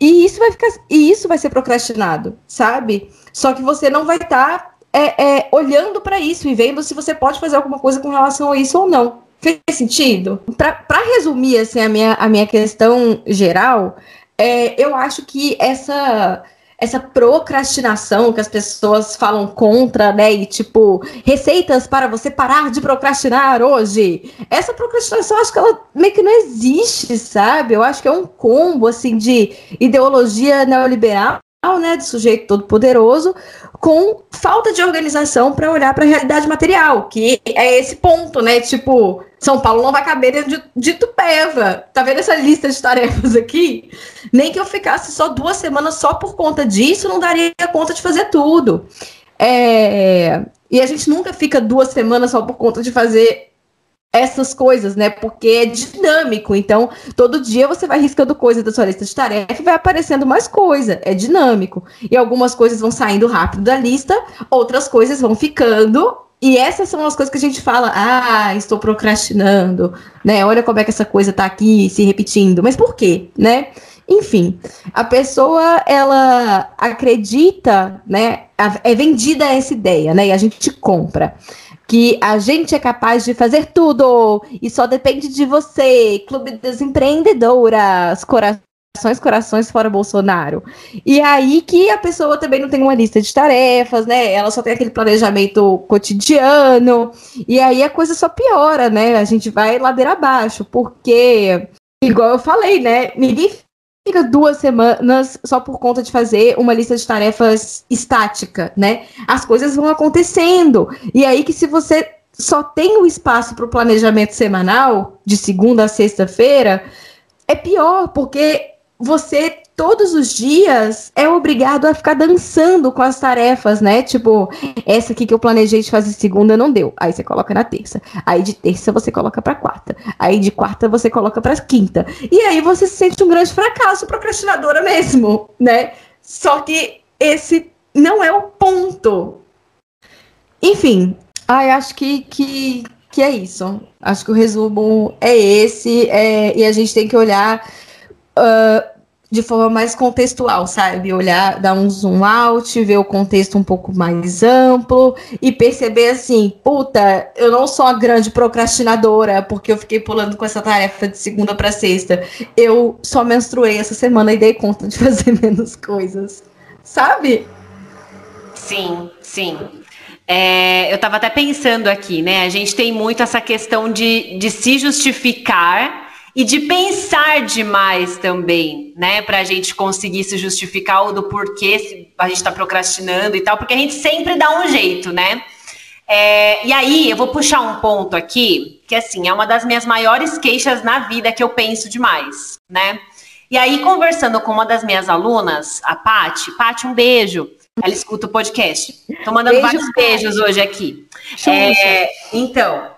E isso vai ficar, e isso vai ser procrastinado, sabe? Só que você não vai estar tá, é, é, olhando para isso e vendo se você pode fazer alguma coisa com relação a isso ou não. Fez sentido? Para resumir assim, a, minha, a minha questão geral, é, eu acho que essa, essa procrastinação que as pessoas falam contra, né? E tipo, receitas para você parar de procrastinar hoje. Essa procrastinação, acho que ela meio que não existe, sabe? Eu acho que é um combo, assim, de ideologia neoliberal né, de sujeito todo poderoso, com falta de organização para olhar para a realidade material, que é esse ponto, né? Tipo, São Paulo não vai caber dentro de, de Tupéva. Tá vendo essa lista de tarefas aqui? Nem que eu ficasse só duas semanas só por conta disso, não daria conta de fazer tudo. É... E a gente nunca fica duas semanas só por conta de fazer essas coisas, né? Porque é dinâmico. Então, todo dia você vai riscando coisa da sua lista de tarefa e vai aparecendo mais coisa. É dinâmico. E algumas coisas vão saindo rápido da lista, outras coisas vão ficando. E essas são as coisas que a gente fala, ah, estou procrastinando, né? Olha como é que essa coisa tá aqui se repetindo. Mas por quê, né? Enfim, a pessoa ela acredita, né? É vendida essa ideia, né? E a gente compra que a gente é capaz de fazer tudo e só depende de você. Clube das Empreendedoras, corações, corações fora Bolsonaro. E aí que a pessoa também não tem uma lista de tarefas, né? Ela só tem aquele planejamento cotidiano. E aí a coisa só piora, né? A gente vai ladeira abaixo, porque igual eu falei, né? Ninguém fica duas semanas só por conta de fazer uma lista de tarefas estática, né? As coisas vão acontecendo. E aí que se você só tem o espaço para o planejamento semanal, de segunda a sexta-feira, é pior, porque você todos os dias é obrigado a ficar dançando com as tarefas, né? Tipo, essa aqui que eu planejei de fazer segunda não deu. Aí você coloca na terça. Aí de terça você coloca para quarta. Aí de quarta você coloca para quinta. E aí você se sente um grande fracasso procrastinadora mesmo, né? Só que esse não é o ponto. Enfim, ai, acho que, que, que é isso. Acho que o resumo é esse. É, e a gente tem que olhar. Uh, de forma mais contextual, sabe? Olhar, dar um zoom out, ver o contexto um pouco mais amplo e perceber assim, puta, eu não sou a grande procrastinadora porque eu fiquei pulando com essa tarefa de segunda para sexta. Eu só menstruei essa semana e dei conta de fazer menos coisas, sabe? Sim, sim. É, eu estava até pensando aqui, né? A gente tem muito essa questão de, de se justificar e de pensar demais também, né? Para a gente conseguir se justificar o do porquê a gente está procrastinando e tal, porque a gente sempre dá um jeito, né? É, e aí, eu vou puxar um ponto aqui, que assim, é uma das minhas maiores queixas na vida que eu penso demais, né? E aí, conversando com uma das minhas alunas, a Pati, Pati, um beijo. Ela escuta o podcast. Tô mandando beijo, vários beijos hoje aqui. É, então,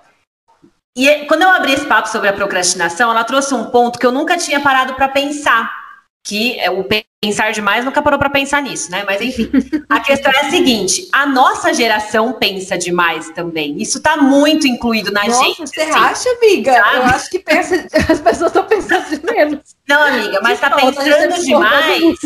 e quando eu abri esse papo sobre a procrastinação, ela trouxe um ponto que eu nunca tinha parado para pensar. Que é o pensar demais nunca parou para pensar nisso, né? Mas enfim, a questão é a seguinte: a nossa geração pensa demais também. Isso está muito incluído na nossa, gente. Você assim, acha, amiga? Sabe? Eu acho que pensa, as pessoas estão pensando de menos. Não, amiga, mas está pensando demais.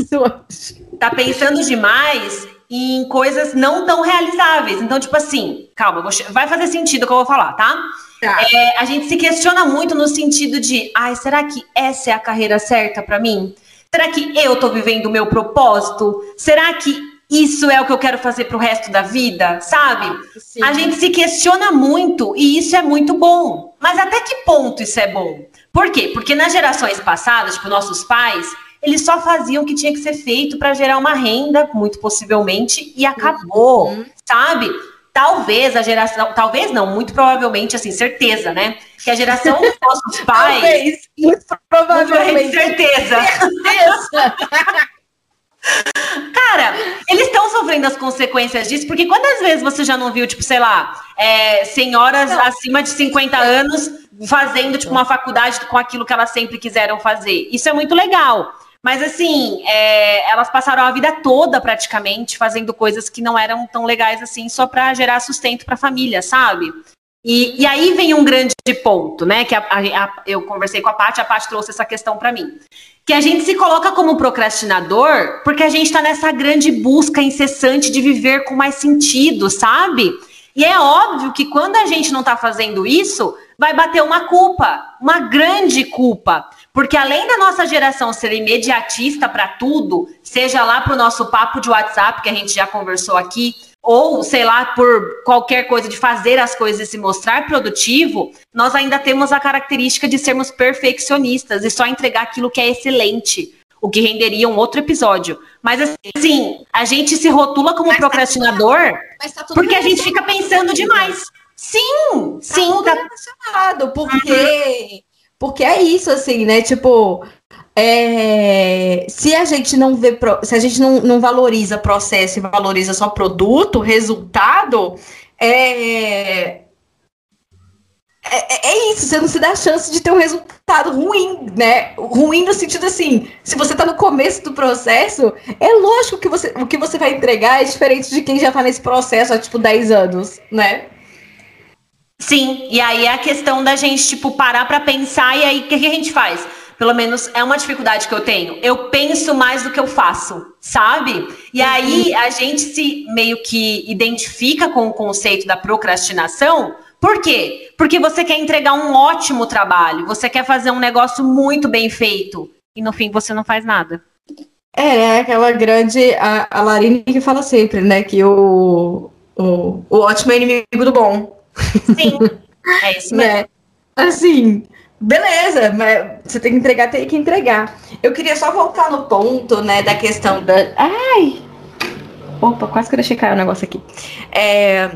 Está pensando demais em coisas não tão realizáveis. Então, tipo assim, calma, vou, vai fazer sentido o que eu vou falar, tá? Tá. É, a gente se questiona muito no sentido de, ai, será que essa é a carreira certa para mim? Será que eu tô vivendo o meu propósito? Será que isso é o que eu quero fazer pro resto da vida? Sabe? Sim. A gente se questiona muito e isso é muito bom. Mas até que ponto isso é bom? Por quê? Porque nas gerações passadas, tipo, nossos pais, eles só faziam o que tinha que ser feito para gerar uma renda, muito possivelmente, e acabou, uhum. sabe? Talvez a geração, talvez não, muito provavelmente, assim, certeza, né? Que a geração dos nossos pais. talvez, muito provavelmente. Certeza. certeza. Cara, eles estão sofrendo as consequências disso, porque quantas vezes você já não viu, tipo, sei lá, é, senhoras não. acima de 50 anos fazendo, tipo, uma faculdade com aquilo que elas sempre quiseram fazer? Isso é muito legal. Mas assim, é, elas passaram a vida toda praticamente fazendo coisas que não eram tão legais assim, só para gerar sustento para a família, sabe? E, e, aí vem um grande ponto, né? Que a, a, eu conversei com a Paty, a Paty trouxe essa questão para mim. Que a gente se coloca como procrastinador porque a gente está nessa grande busca incessante de viver com mais sentido, sabe? E é óbvio que quando a gente não está fazendo isso, vai bater uma culpa, uma grande culpa. Porque além da nossa geração ser imediatista para tudo, seja lá para o nosso papo de WhatsApp, que a gente já conversou aqui, ou sei lá, por qualquer coisa de fazer as coisas e se mostrar produtivo, nós ainda temos a característica de sermos perfeccionistas e só entregar aquilo que é excelente, o que renderia um outro episódio. Mas assim, a gente se rotula como mas tá procrastinador tá tudo, porque a gente fica pensando demais. Sim, tá sim, tudo tá relacionado, porque uhum. Porque é isso assim, né? Tipo, é, se a gente não vê, se a gente não, não valoriza processo e valoriza só produto, resultado, é, é, é, isso, você não se dá chance de ter um resultado ruim, né? Ruim no sentido assim, se você está no começo do processo, é lógico que você, o que você vai entregar é diferente de quem já está nesse processo há, tipo, 10 anos, né? Sim, e aí é a questão da gente, tipo, parar para pensar e aí o que, que a gente faz? Pelo menos é uma dificuldade que eu tenho. Eu penso mais do que eu faço, sabe? E uhum. aí a gente se meio que identifica com o conceito da procrastinação. Por quê? Porque você quer entregar um ótimo trabalho, você quer fazer um negócio muito bem feito e no fim você não faz nada. É, é aquela grande. A, a Larine que fala sempre, né? Que o, o, o ótimo é inimigo do bom. Sim, é isso mesmo. né? Assim, Beleza, mas você tem que entregar, tem que entregar. Eu queria só voltar no ponto, né, da questão da. Ai! Opa, quase que eu deixei cair o um negócio aqui. É,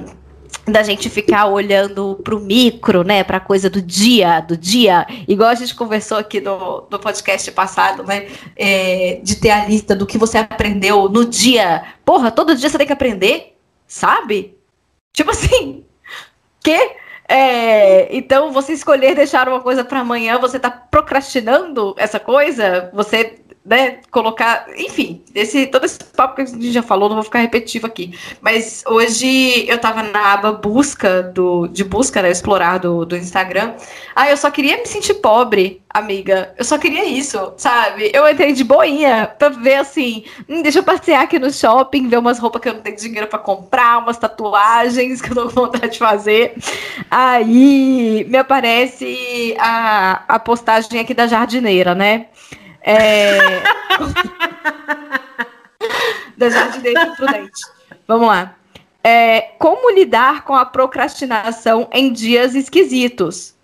da gente ficar olhando pro micro, né, pra coisa do dia, do dia, igual a gente conversou aqui no, no podcast passado, né, é, de ter a lista do que você aprendeu no dia. Porra, todo dia você tem que aprender, sabe? Tipo assim, que? É, então, você escolher deixar uma coisa para amanhã, você está procrastinando essa coisa? Você né, colocar, enfim, esse, todo esse papo que a gente já falou, não vou ficar repetitivo aqui. Mas hoje eu tava na aba busca do, de busca, né, explorar do, do Instagram. Ah, eu só queria me sentir pobre, amiga. Eu só queria isso, sabe? Eu entrei de boinha pra ver assim, hum, deixa eu passear aqui no shopping, ver umas roupas que eu não tenho dinheiro para comprar, umas tatuagens que eu tô com vontade de fazer. Aí me aparece a, a postagem aqui da jardineira, né? É... da jardineira imprudente. Vamos lá. É, como lidar com a procrastinação em dias esquisitos?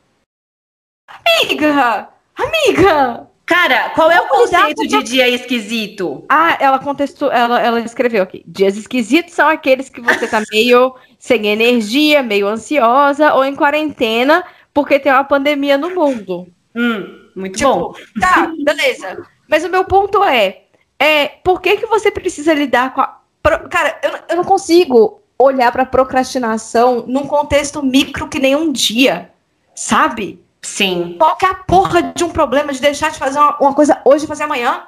Amiga! Amiga! Cara, qual é o conceito de dia esquisito? Ah, ela contestou, ela, ela escreveu aqui. Dias esquisitos são aqueles que você tá meio sem energia, meio ansiosa ou em quarentena porque tem uma pandemia no mundo. Hum. Muito tipo, bom. Tá, beleza. Mas o meu ponto é, é por que, que você precisa lidar com a. Cara, eu, eu não consigo olhar para procrastinação num contexto micro que nem um dia, sabe? Sim. Qual que é a porra de um problema de deixar de fazer uma, uma coisa hoje e fazer amanhã?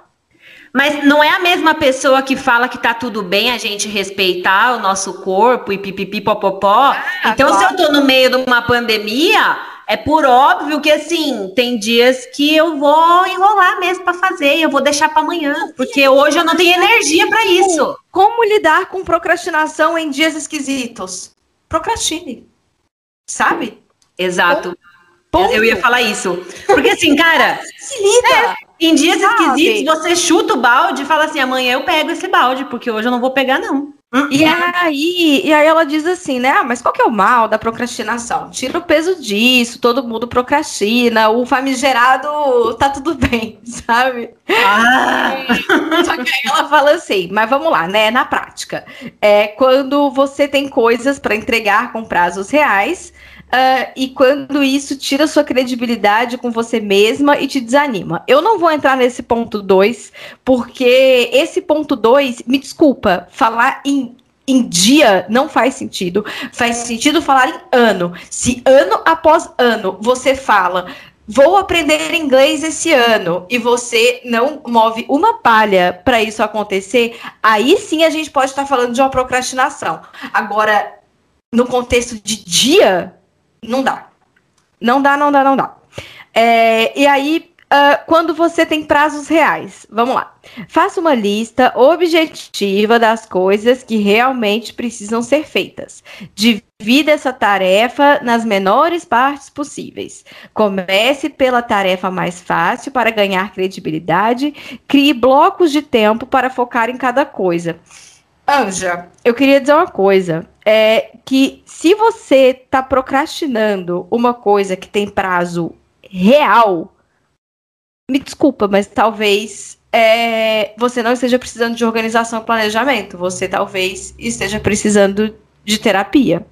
Mas não é a mesma pessoa que fala que tá tudo bem a gente respeitar o nosso corpo e pipipi popopó. Ah, então, claro. se eu tô no meio de uma pandemia, é por óbvio que assim, tem dias que eu vou enrolar mesmo para fazer, eu vou deixar para amanhã, porque hoje eu não tenho energia para isso. Como lidar com procrastinação em dias esquisitos? Procrastine. Sabe? Exato. Ponto. Eu ia falar isso. Porque assim, cara, se lida. É, em dias Sabe? esquisitos, você chuta o balde e fala assim: amanhã eu pego esse balde, porque hoje eu não vou pegar, não. E aí, e aí ela diz assim, né? Ah, mas qual que é o mal da procrastinação? Tira o peso disso, todo mundo procrastina, o famigerado tá tudo bem, sabe? Ah. Só que aí ela fala assim, mas vamos lá, né? Na prática, é quando você tem coisas para entregar com prazos reais, Uh, e quando isso tira sua credibilidade com você mesma e te desanima. Eu não vou entrar nesse ponto 2, porque esse ponto 2, me desculpa, falar em em dia não faz sentido. Faz sentido falar em ano. Se ano após ano você fala, vou aprender inglês esse ano, e você não move uma palha para isso acontecer, aí sim a gente pode estar falando de uma procrastinação. Agora, no contexto de dia, não dá. Não dá, não dá, não dá. É, e aí, Uh, quando você tem prazos reais. Vamos lá. Faça uma lista objetiva das coisas que realmente precisam ser feitas. Divida essa tarefa nas menores partes possíveis. Comece pela tarefa mais fácil para ganhar credibilidade. Crie blocos de tempo para focar em cada coisa. Anja, eu queria dizer uma coisa. É que se você está procrastinando uma coisa que tem prazo real, me desculpa, mas talvez é, você não esteja precisando de organização e planejamento. Você talvez esteja precisando de terapia,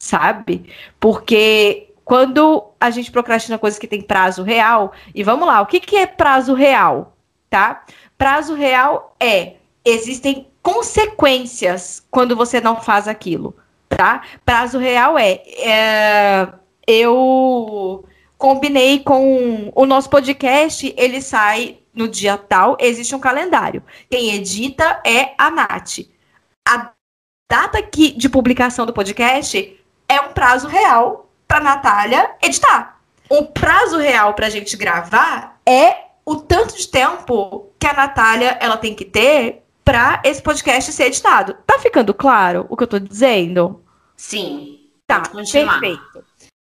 sabe? Porque quando a gente procrastina coisas que tem prazo real, e vamos lá, o que, que é prazo real? Tá? Prazo real é existem consequências quando você não faz aquilo, tá? Prazo real é, é eu combinei com o nosso podcast, ele sai no dia tal, existe um calendário. Quem edita é a Nath. A data que, de publicação do podcast é um prazo real para Natália editar. O prazo real para a gente gravar é o tanto de tempo que a Natália ela tem que ter para esse podcast ser editado. Tá ficando claro o que eu tô dizendo? Sim. Tá, perfeito.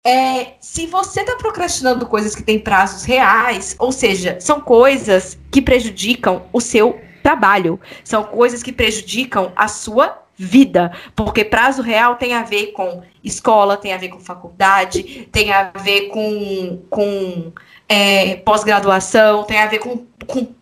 É, se você está procrastinando coisas que têm prazos reais, ou seja, são coisas que prejudicam o seu trabalho, são coisas que prejudicam a sua vida, porque prazo real tem a ver com escola, tem a ver com faculdade, tem a ver com, com é, pós-graduação, tem a ver com, com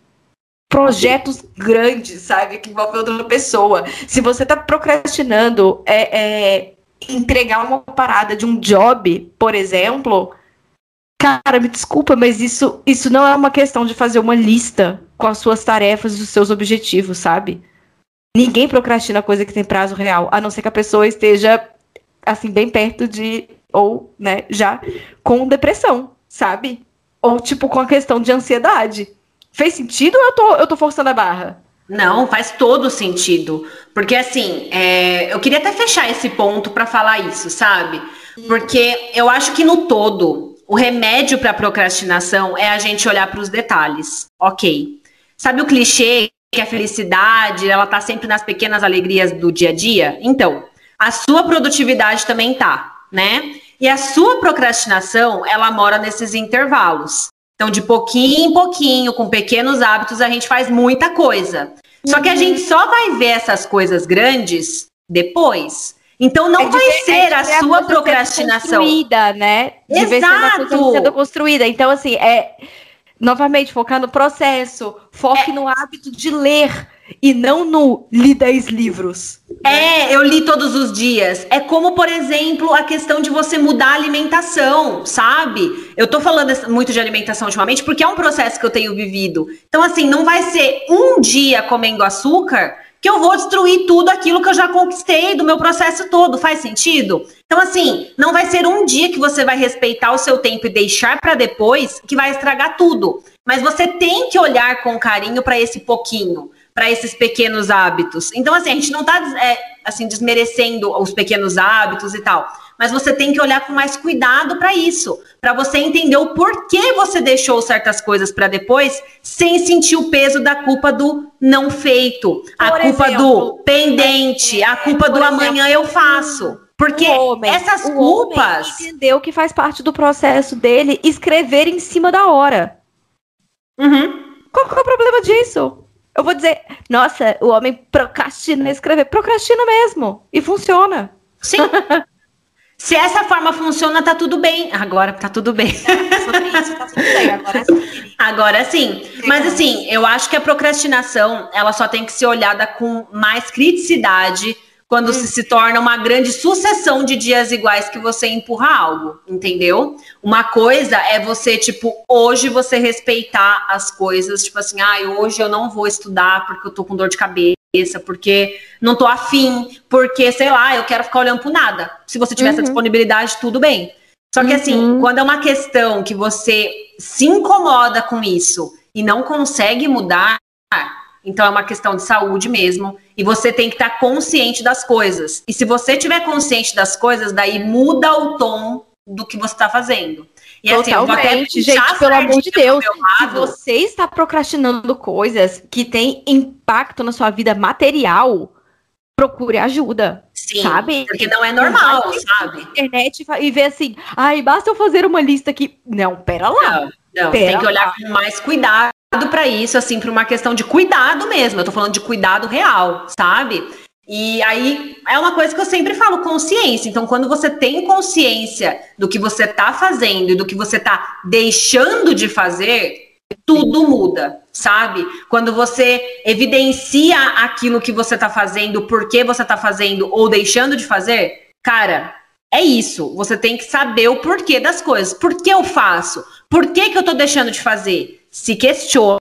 projetos grandes, sabe, que envolvem outra pessoa. Se você está procrastinando é, é entregar uma parada de um job, por exemplo, cara, me desculpa, mas isso, isso não é uma questão de fazer uma lista com as suas tarefas e os seus objetivos, sabe? Ninguém procrastina coisa que tem prazo real, a não ser que a pessoa esteja assim bem perto de ou, né, já com depressão, sabe? Ou tipo com a questão de ansiedade. Fez sentido ou eu tô, eu tô forçando a barra? Não, faz todo sentido. Porque assim, é, eu queria até fechar esse ponto para falar isso, sabe? Porque eu acho que no todo, o remédio para procrastinação é a gente olhar para os detalhes. Ok. Sabe o clichê que a felicidade, ela tá sempre nas pequenas alegrias do dia a dia? Então, a sua produtividade também tá, né? E a sua procrastinação, ela mora nesses intervalos. Então, de pouquinho em pouquinho, com pequenos hábitos, a gente faz muita coisa. Só que a gente só vai ver essas coisas grandes depois. Então não é vai ver, ser é a sua procrastinação. Construída, né? De Exato. ver sendo construída. Então, assim, é novamente focar no processo, foque é. no hábito de ler e não no li 10 livros. É, eu li todos os dias. É como, por exemplo, a questão de você mudar a alimentação, sabe? Eu tô falando muito de alimentação ultimamente porque é um processo que eu tenho vivido. Então, assim, não vai ser um dia comendo açúcar que eu vou destruir tudo aquilo que eu já conquistei do meu processo todo. Faz sentido? Então, assim, não vai ser um dia que você vai respeitar o seu tempo e deixar para depois que vai estragar tudo. Mas você tem que olhar com carinho para esse pouquinho para esses pequenos hábitos. Então, assim, a gente não está é, assim, desmerecendo os pequenos hábitos e tal, mas você tem que olhar com mais cuidado para isso, para você entender o porquê você deixou certas coisas para depois, sem sentir o peso da culpa do não feito, a por culpa exemplo, do pendente, a culpa do exemplo, amanhã eu faço. Porque homem, essas culpas. entendeu que faz parte do processo dele escrever em cima da hora. Uhum. Qual, qual é o problema disso? Eu vou dizer, nossa, o homem procrastina escrever. Procrastina mesmo. E funciona. Sim. Se essa forma funciona, tá tudo bem. Agora tá tudo bem. Sobre isso, tá tudo bem. Agora sim. Agora sim. Mas assim, eu acho que a procrastinação, ela só tem que ser olhada com mais criticidade quando hum. se, se torna uma grande sucessão de dias iguais que você empurra algo, entendeu? Uma coisa é você, tipo, hoje você respeitar as coisas, tipo assim, ah, hoje eu não vou estudar porque eu tô com dor de cabeça, porque não tô afim, porque, sei lá, eu quero ficar olhando pro nada. Se você tiver uhum. essa disponibilidade, tudo bem. Só que assim, uhum. quando é uma questão que você se incomoda com isso e não consegue mudar, então é uma questão de saúde mesmo. E você tem que estar consciente das coisas. E se você tiver consciente das coisas, daí muda o tom do que você está fazendo. E Totalmente, assim, vou até gente, pelo amor de Deus, se você está procrastinando coisas que têm impacto na sua vida material, procure ajuda. Sim, sabe? Porque não é normal, não sabe? internet e ver assim, ai, basta eu fazer uma lista aqui. Não, pera lá. Não, não pera tem que olhar lá. com mais cuidado para isso, assim, para uma questão de cuidado mesmo. Eu tô falando de cuidado real, sabe? E aí é uma coisa que eu sempre falo, consciência. Então, quando você tem consciência do que você está fazendo e do que você está deixando de fazer, tudo muda, sabe? Quando você evidencia aquilo que você está fazendo, por que você está fazendo ou deixando de fazer, cara, é isso. Você tem que saber o porquê das coisas. Por que eu faço? Por que, que eu estou deixando de fazer? Se questiona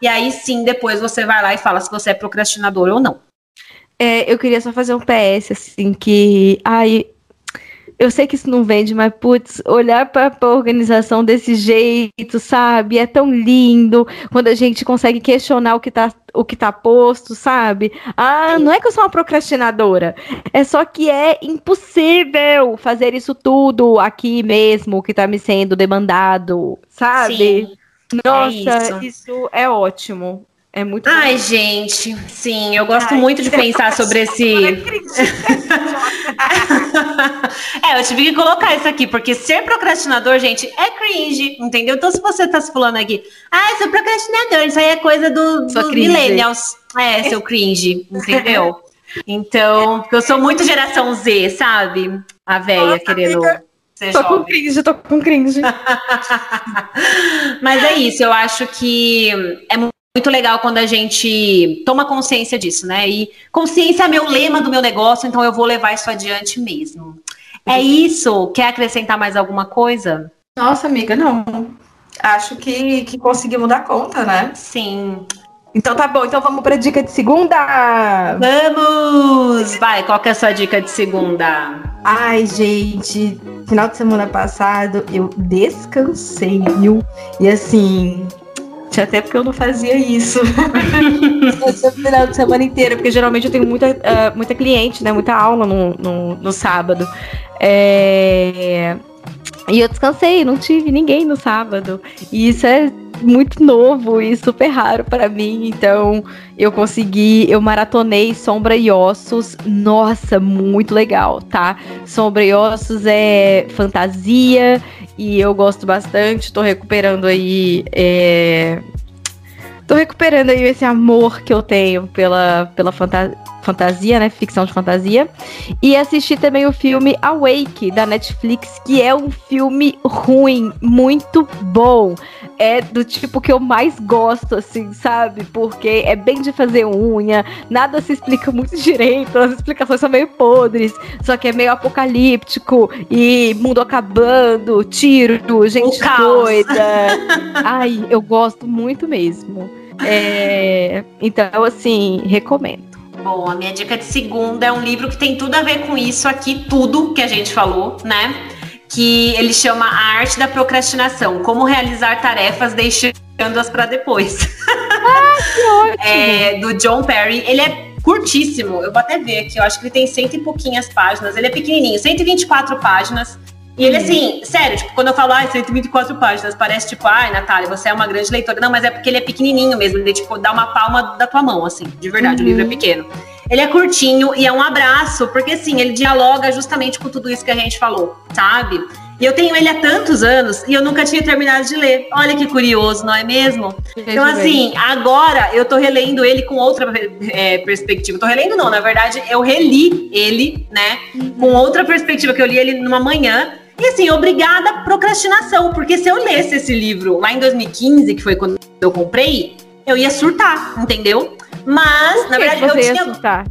e aí sim depois você vai lá e fala se você é procrastinador ou não. É, eu queria só fazer um PS, assim, que. Ai, eu sei que isso não vende, mas, putz, olhar para a organização desse jeito, sabe? É tão lindo quando a gente consegue questionar o que tá, o que tá posto, sabe? Ah, não é que eu sou uma procrastinadora, é só que é impossível fazer isso tudo aqui mesmo, que tá me sendo demandado, sabe? Sim. Nossa, é isso. isso é ótimo. É muito Ai, bom. gente, sim, eu gosto Ai, muito de pensar sobre esse. é, eu tive que colocar isso aqui, porque ser procrastinador, gente, é cringe, entendeu? Então, se você tá se falando aqui, ah, sou procrastinador, isso aí é coisa do, do millennials. É, seu cringe, entendeu? Então, eu sou muito geração Z, sabe? A véia querendo. Ser tô jovem. com cringe, tô com cringe. Mas é isso, eu acho que é muito muito legal quando a gente toma consciência disso, né? E consciência é meu lema do meu negócio, então eu vou levar isso adiante mesmo. É isso? Quer acrescentar mais alguma coisa? Nossa, amiga, não. Acho que, que conseguimos dar conta, né? Sim. Então tá bom, então vamos para dica de segunda. Vamos! Vai, qual que é a sua dica de segunda? Ai, gente, final de semana passado eu descansei, viu? E assim, até porque eu não fazia isso. no final de semana inteira, porque geralmente eu tenho muita, uh, muita cliente, né? Muita aula no, no, no sábado. É... E eu descansei, não tive ninguém no sábado. E isso é muito novo e super raro para mim. Então, eu consegui, eu maratonei Sombra e Ossos. Nossa, muito legal, tá? Sombra e Ossos é fantasia e eu gosto bastante. Tô recuperando aí. É... Tô recuperando aí esse amor que eu tenho pela, pela fantasia fantasia, né? Ficção de fantasia. E assisti também o filme Awake, da Netflix, que é um filme ruim, muito bom. É do tipo que eu mais gosto, assim, sabe? Porque é bem de fazer unha, nada se explica muito direito, as explicações são meio podres, só que é meio apocalíptico e mundo acabando, tiro, gente doida. Ai, eu gosto muito mesmo. É, então, assim, recomendo. Bom, a minha dica de segunda é um livro que tem tudo a ver com isso aqui, tudo que a gente falou, né? Que ele chama A Arte da Procrastinação: Como Realizar Tarefas Deixando-as para Depois. Ah, que ótimo! é, do John Perry. Ele é curtíssimo, eu vou até ver aqui, eu acho que ele tem cento e pouquinhas páginas, ele é pequenininho, 124 páginas. E ele, assim, sério, tipo, quando eu falo, ah, 124 páginas, parece tipo, ai, Natália, você é uma grande leitora. Não, mas é porque ele é pequenininho mesmo, ele, tipo, dá uma palma da tua mão, assim, de verdade, uhum. o livro é uhum. pequeno. Ele é curtinho e é um abraço, porque, assim, ele dialoga justamente com tudo isso que a gente falou, sabe? E eu tenho ele há tantos anos e eu nunca tinha terminado de ler. Olha que curioso, não é mesmo? Então, assim, agora eu tô relendo ele com outra é, perspectiva. Tô relendo, não, na verdade, eu reli ele, né? Com outra perspectiva, que eu li ele numa manhã e assim, obrigada procrastinação, porque se eu lesse esse livro lá em 2015, que foi quando eu comprei, eu ia surtar, entendeu? Mas, na verdade, eu tinha. Surtar?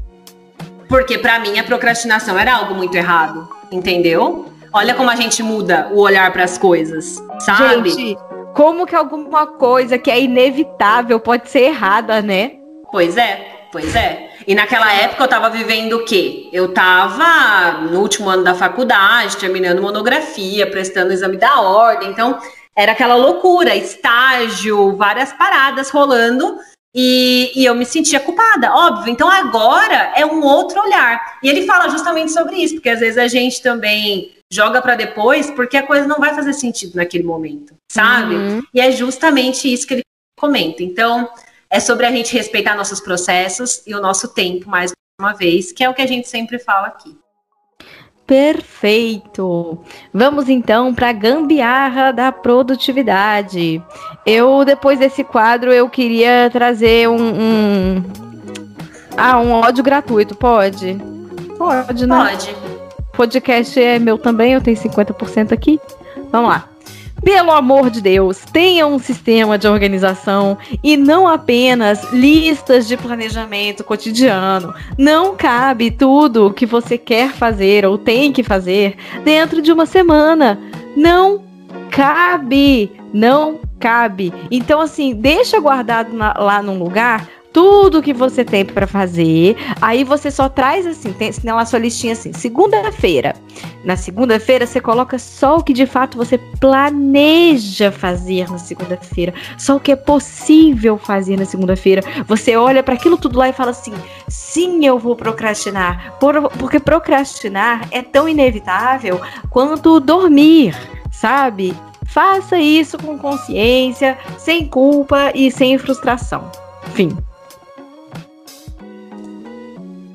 Porque para mim a procrastinação era algo muito errado, entendeu? Olha como a gente muda o olhar para as coisas, sabe? Gente, como que alguma coisa que é inevitável pode ser errada, né? Pois é, pois é. E naquela época eu estava vivendo o quê? Eu estava no último ano da faculdade, terminando monografia, prestando o exame da ordem. Então, era aquela loucura, estágio, várias paradas rolando. E, e, eu me sentia culpada, óbvio. Então agora é um outro olhar. E ele fala justamente sobre isso, porque às vezes a gente também joga para depois, porque a coisa não vai fazer sentido naquele momento, sabe? Uhum. E é justamente isso que ele comenta. Então, é sobre a gente respeitar nossos processos e o nosso tempo, mais uma vez, que é o que a gente sempre fala aqui. Perfeito! Vamos então para a gambiarra da produtividade. Eu, depois desse quadro, eu queria trazer um, um... Ah, um ódio gratuito, pode? Pode, né? Pode. Podcast é meu também, eu tenho 50% aqui. Vamos lá. Pelo amor de Deus, tenha um sistema de organização e não apenas listas de planejamento cotidiano. Não cabe tudo que você quer fazer ou tem que fazer dentro de uma semana. Não cabe, não cabe. Então, assim, deixa guardado na, lá num lugar tudo que você tem para fazer. Aí você só traz assim, tem na sua listinha assim, segunda-feira. Na segunda-feira você coloca só o que de fato você planeja fazer na segunda-feira, só o que é possível fazer na segunda-feira. Você olha para aquilo tudo lá e fala assim: "Sim, eu vou procrastinar", por, porque procrastinar é tão inevitável quanto dormir, sabe? Faça isso com consciência, sem culpa e sem frustração. Fim.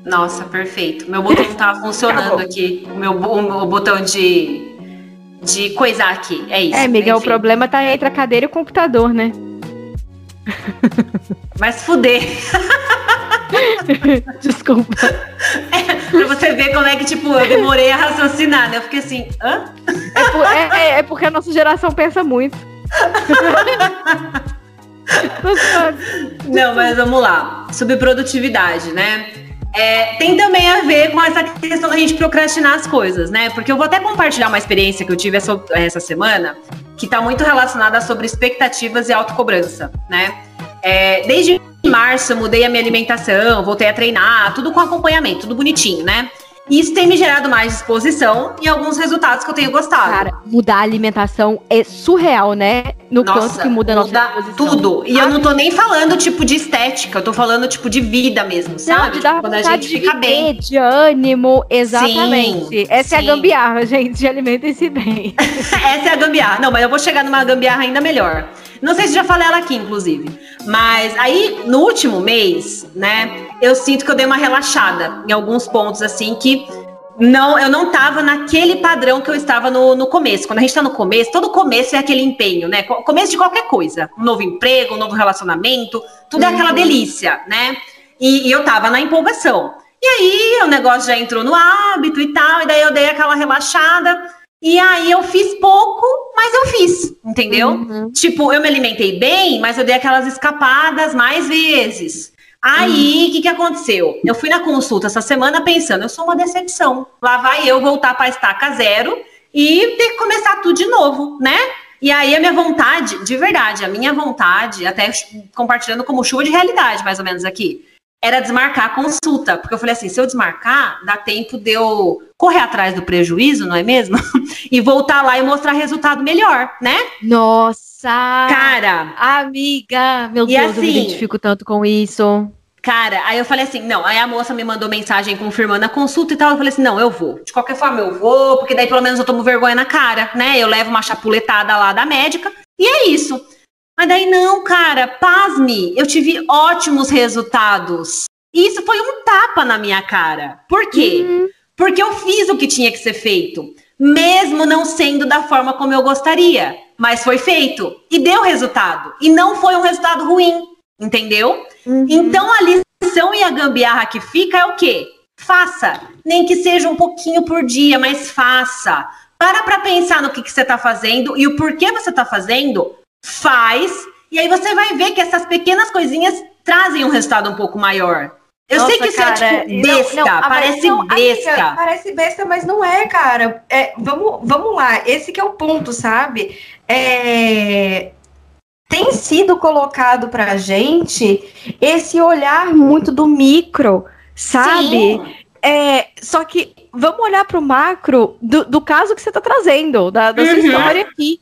Nossa, perfeito. Meu botão tá funcionando aqui. O meu, o meu botão de, de coisar aqui. É isso. É, Miguel, o problema tá entre a cadeira e o computador, né? Se fuder. Desculpa. É, pra você ver como é que, tipo, eu demorei a raciocinar, né? Eu fiquei assim, hã? É, por, é, é, é porque a nossa geração pensa muito. Não, mas vamos lá. Subprodutividade, né? É, tem também a ver com essa questão da gente procrastinar as coisas, né? Porque eu vou até compartilhar uma experiência que eu tive essa, essa semana, que está muito relacionada sobre expectativas e autocobrança, né? É, desde março eu mudei a minha alimentação, voltei a treinar, tudo com acompanhamento, tudo bonitinho, né? Isso tem me gerado mais disposição e alguns resultados que eu tenho gostado. Cara, mudar a alimentação é surreal, né? No nossa, quanto que muda a nossa disposição. tudo. E ah, eu não tô nem falando, tipo, de estética, eu tô falando, tipo, de vida mesmo, sabe? Não, de dar Quando a gente fica bem. De ânimo, exatamente. Sim, Essa sim. é a gambiarra, gente, alimentem-se bem. Essa é a gambiarra. Não, mas eu vou chegar numa gambiarra ainda melhor. Não sei se já falei ela aqui, inclusive. Mas aí, no último mês, né, eu sinto que eu dei uma relaxada em alguns pontos, assim, que não, eu não tava naquele padrão que eu estava no, no começo. Quando a gente tá no começo, todo começo é aquele empenho, né? Começo de qualquer coisa. Um novo emprego, um novo relacionamento, tudo uhum. é aquela delícia, né? E, e eu tava na empolgação. E aí o negócio já entrou no hábito e tal, e daí eu dei aquela relaxada. E aí eu fiz pouco, mas eu fiz, entendeu? Uhum. Tipo, eu me alimentei bem, mas eu dei aquelas escapadas mais vezes. Aí, o que, que aconteceu? Eu fui na consulta essa semana pensando, eu sou uma decepção. Lá vai eu voltar para estaca zero e ter que começar tudo de novo, né? E aí a minha vontade, de verdade, a minha vontade, até compartilhando como chuva de realidade, mais ou menos aqui, era desmarcar a consulta. Porque eu falei assim, se eu desmarcar, dá tempo de eu correr atrás do prejuízo, não é mesmo? e voltar lá e mostrar resultado melhor, né? Nossa! Cara! Amiga! Meu Deus, assim, eu me assim, identifico tanto com isso. Cara, aí eu falei assim, não, aí a moça me mandou mensagem confirmando a consulta e tal, eu falei assim, não, eu vou. De qualquer forma, eu vou, porque daí pelo menos eu tomo vergonha na cara, né? Eu levo uma chapuletada lá da médica, e é isso. Mas daí, não, cara, pasme, eu tive ótimos resultados. E isso foi um tapa na minha cara. Por quê? Uhum. Porque eu fiz o que tinha que ser feito, mesmo não sendo da forma como eu gostaria. Mas foi feito e deu resultado. E não foi um resultado ruim, entendeu? Uhum. Então a lição e a gambiarra que fica é o quê? Faça. Nem que seja um pouquinho por dia, mas faça. Para para pensar no que, que você está fazendo e o porquê você está fazendo faz, e aí você vai ver que essas pequenas coisinhas trazem um resultado um pouco maior. Eu Nossa, sei que isso é, cara, é tipo besta, não, não, parece não, besta. Amiga, parece besta, mas não é, cara. É, vamos, vamos lá, esse que é o ponto, sabe? É, tem sido colocado pra gente esse olhar muito do micro, sabe? É, só que vamos olhar pro macro do, do caso que você tá trazendo, da, da uhum. sua história aqui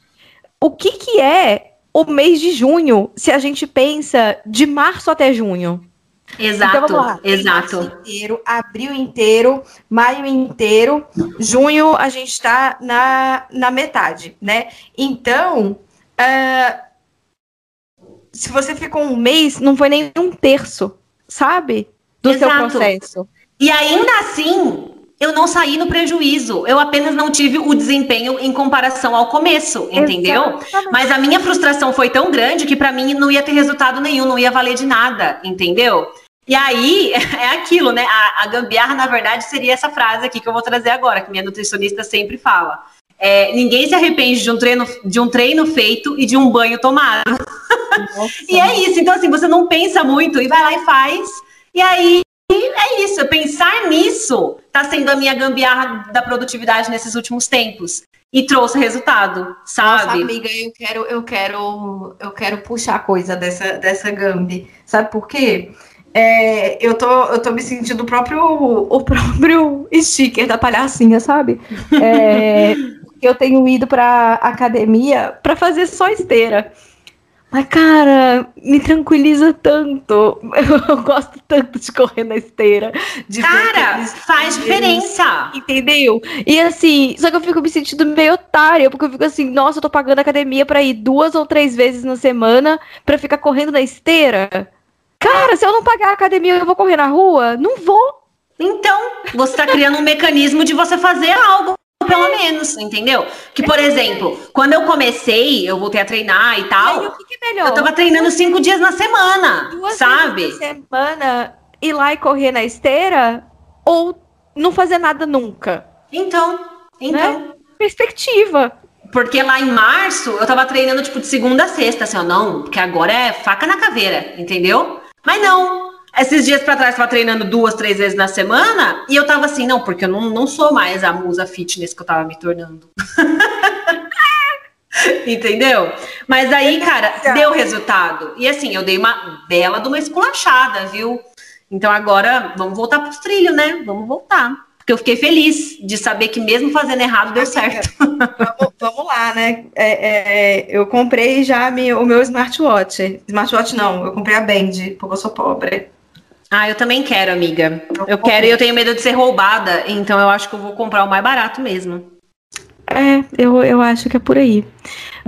o que, que é o mês de junho se a gente pensa de março até junho? Exato, então, vamos lá. exato. Inteiro, abril inteiro, maio inteiro, junho a gente está na, na metade, né? Então, uh, se você ficou um mês, não foi nem um terço, sabe? Do exato. seu processo. E ainda assim, eu não saí no prejuízo. Eu apenas não tive o desempenho em comparação ao começo, entendeu? Exatamente. Mas a minha frustração foi tão grande que para mim não ia ter resultado nenhum, não ia valer de nada, entendeu? E aí é aquilo, né? A, a gambiarra, na verdade, seria essa frase aqui que eu vou trazer agora, que minha nutricionista sempre fala. É, ninguém se arrepende de um, treino, de um treino feito e de um banho tomado. e é isso. Então, assim, você não pensa muito e vai lá e faz. E aí é isso, pensar nisso está sendo a minha gambiarra da produtividade nesses últimos tempos. E trouxe resultado, sabe? Nossa, amiga, eu quero, eu quero, eu quero puxar coisa dessa, dessa gambi. Sabe por quê? É, eu, tô, eu tô me sentindo o próprio, o próprio sticker da palhacinha, sabe? É, eu tenho ido pra academia para fazer só esteira. Mas, cara, me tranquiliza tanto. Eu gosto tanto de correr na esteira. cara, faz diferença. Entendeu? E assim, só que eu fico me sentindo meio otária, porque eu fico assim, nossa, eu tô pagando academia pra ir duas ou três vezes na semana pra ficar correndo na esteira. Cara, se eu não pagar a academia, eu vou correr na rua? Não vou. Então, você tá criando um mecanismo de você fazer algo pelo menos, entendeu? Que, por exemplo, quando eu comecei, eu voltei a treinar e tal. Melhor? Eu tava treinando cinco dias na semana, Duas sabe? Vezes na semana, ir lá e correr na esteira ou não fazer nada nunca. Então, então. Né? Perspectiva. Porque lá em março eu tava treinando tipo de segunda a sexta, assim, ó, não, porque agora é faca na caveira, entendeu? Mas não, esses dias para trás, tava treinando duas, três vezes na semana, e eu tava assim, não, porque eu não, não sou mais a musa fitness que eu tava me tornando. Entendeu? Mas aí, cara, deu resultado. E assim, eu dei uma bela de uma esculachada, viu? Então agora vamos voltar pros trilhos, né? Vamos voltar. Porque eu fiquei feliz de saber que mesmo fazendo errado deu certo. Vamos, vamos lá, né? É, é, eu comprei já o meu smartwatch. Smartwatch não, eu comprei a Band, porque eu sou pobre. Ah, eu também quero, amiga. Eu quero e eu tenho medo de ser roubada, então eu acho que eu vou comprar o mais barato mesmo. É, eu, eu acho que é por aí.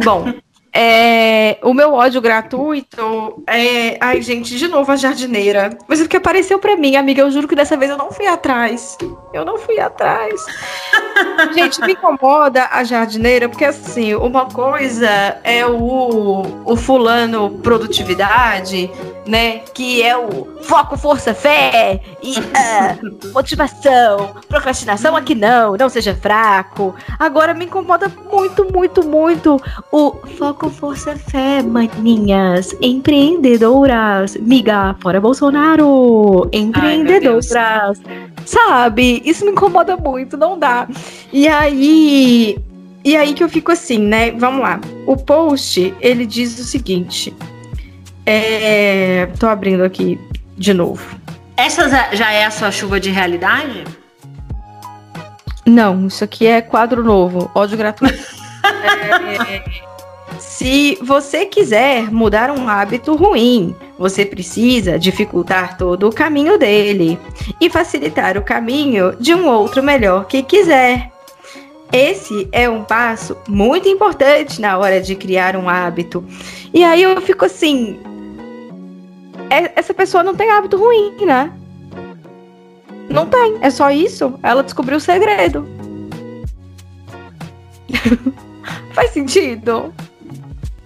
Bom, É, o meu ódio gratuito é. Ai, gente, de novo a jardineira. Mas é porque apareceu pra mim, amiga. Eu juro que dessa vez eu não fui atrás. Eu não fui atrás. gente, me incomoda a jardineira, porque assim, uma coisa é o, o fulano produtividade, né? Que é o foco, força, fé e uh, motivação, procrastinação aqui não, não seja fraco. Agora me incomoda muito, muito, muito o foco força fé, maninhas, empreendedoras, miga, fora Bolsonaro, empreendedoras, Ai, sabe? Isso me incomoda muito, não dá. E aí, e aí que eu fico assim, né? Vamos lá. O post, ele diz o seguinte, é... tô abrindo aqui de novo. Essa já é a sua chuva de realidade? Não, isso aqui é quadro novo, ódio gratuito. é, se você quiser mudar um hábito ruim, você precisa dificultar todo o caminho dele e facilitar o caminho de um outro melhor que quiser. Esse é um passo muito importante na hora de criar um hábito. E aí eu fico assim: essa pessoa não tem hábito ruim, né? Não tem, é só isso. Ela descobriu o segredo. Faz sentido?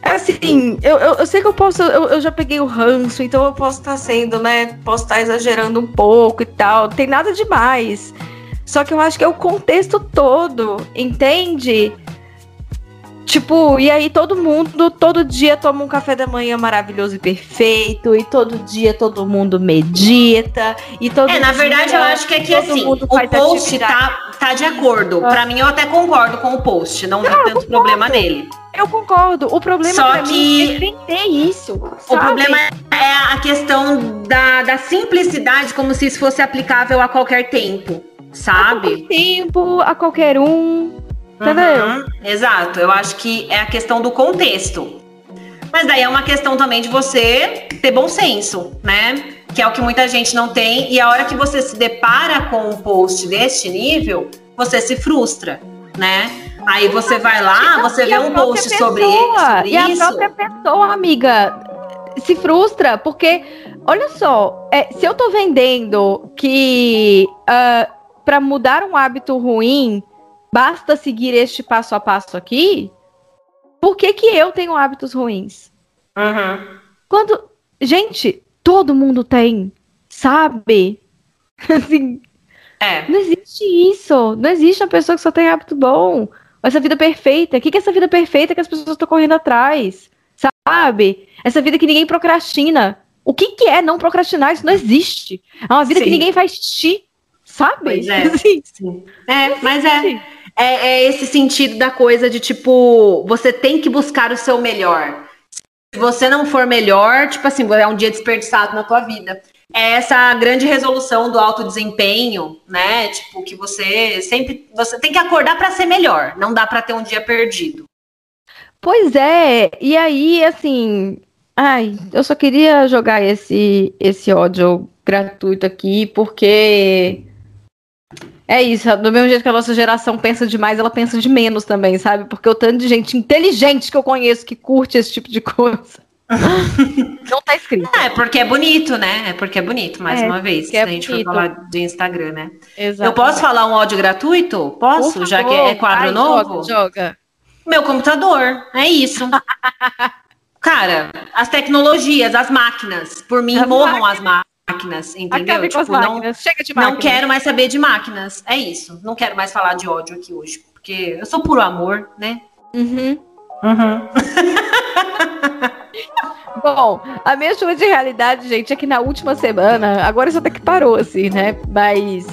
Assim, eu, eu, eu, sei que eu posso, eu, eu já peguei o ranço, então eu posso estar tá sendo, né? Posso estar tá exagerando um pouco e tal. Tem nada demais. Só que eu acho que é o contexto todo, entende? Tipo, e aí todo mundo, todo dia toma um café da manhã maravilhoso e perfeito, e todo dia todo mundo medita, e todo É, na verdade eu acho que aqui assim, o post tá, tá de acordo. Ah. Pra mim eu até concordo com o post, não, não tem tanto problema nele. Eu concordo. O problema Só que mim é vender isso. Sabe? O problema é a questão da, da simplicidade, como se isso fosse aplicável a qualquer tempo, sabe? A qualquer tempo, a qualquer um. Entendeu? Uhum, exato. Eu acho que é a questão do contexto. Mas daí é uma questão também de você ter bom senso, né? que é o que muita gente não tem, e a hora que você se depara com um post deste nível, você se frustra, né? Aí você vai lá, você vê um post pessoa, sobre, sobre e isso. E a própria pessoa, amiga, se frustra, porque, olha só, é, se eu tô vendendo que uh, ah, para mudar um hábito ruim, basta seguir este passo a passo aqui, por que, que eu tenho hábitos ruins? Uhum. Quando. Gente, todo mundo tem, sabe? Assim. É. Não existe isso. Não existe uma pessoa que só tem hábito bom. Essa vida perfeita. O que, que é essa vida perfeita que as pessoas estão correndo atrás? Sabe? Essa vida que ninguém procrastina. O que, que é não procrastinar? Isso não existe. É uma vida Sim. que ninguém faz xixi. Sabe? Pois é. Sim. É, mas é, é, é esse sentido da coisa de tipo, você tem que buscar o seu melhor se você não for melhor, tipo assim, é um dia desperdiçado na tua vida. É essa grande resolução do alto desempenho, né? Tipo, que você sempre você tem que acordar para ser melhor, não dá para ter um dia perdido. Pois é, e aí assim, ai, eu só queria jogar esse esse ódio gratuito aqui porque é isso, do mesmo jeito que a nossa geração pensa demais, ela pensa de menos também, sabe? Porque o tanto de gente inteligente que eu conheço que curte esse tipo de coisa. Não tá escrito. É, porque é bonito, né? É porque é bonito, mais é, uma vez. Se é a gente bonito. for falar de Instagram, né? Exatamente. Eu posso falar um áudio gratuito? Posso? já que é quadro Ai, novo? Joga, joga. Meu computador. É isso. Cara, as tecnologias, as máquinas. Por mim, as morram máquinas. as máquinas máquinas, entendeu? Tipo, máquinas. Não, Chega de máquinas. Não quero mais saber de máquinas. É isso. Não quero mais falar de ódio aqui hoje. Porque eu sou puro amor, né? Uhum. Uhum. Bom, a minha chuva de realidade, gente, é que na última semana, agora isso até que parou, assim, né? Mas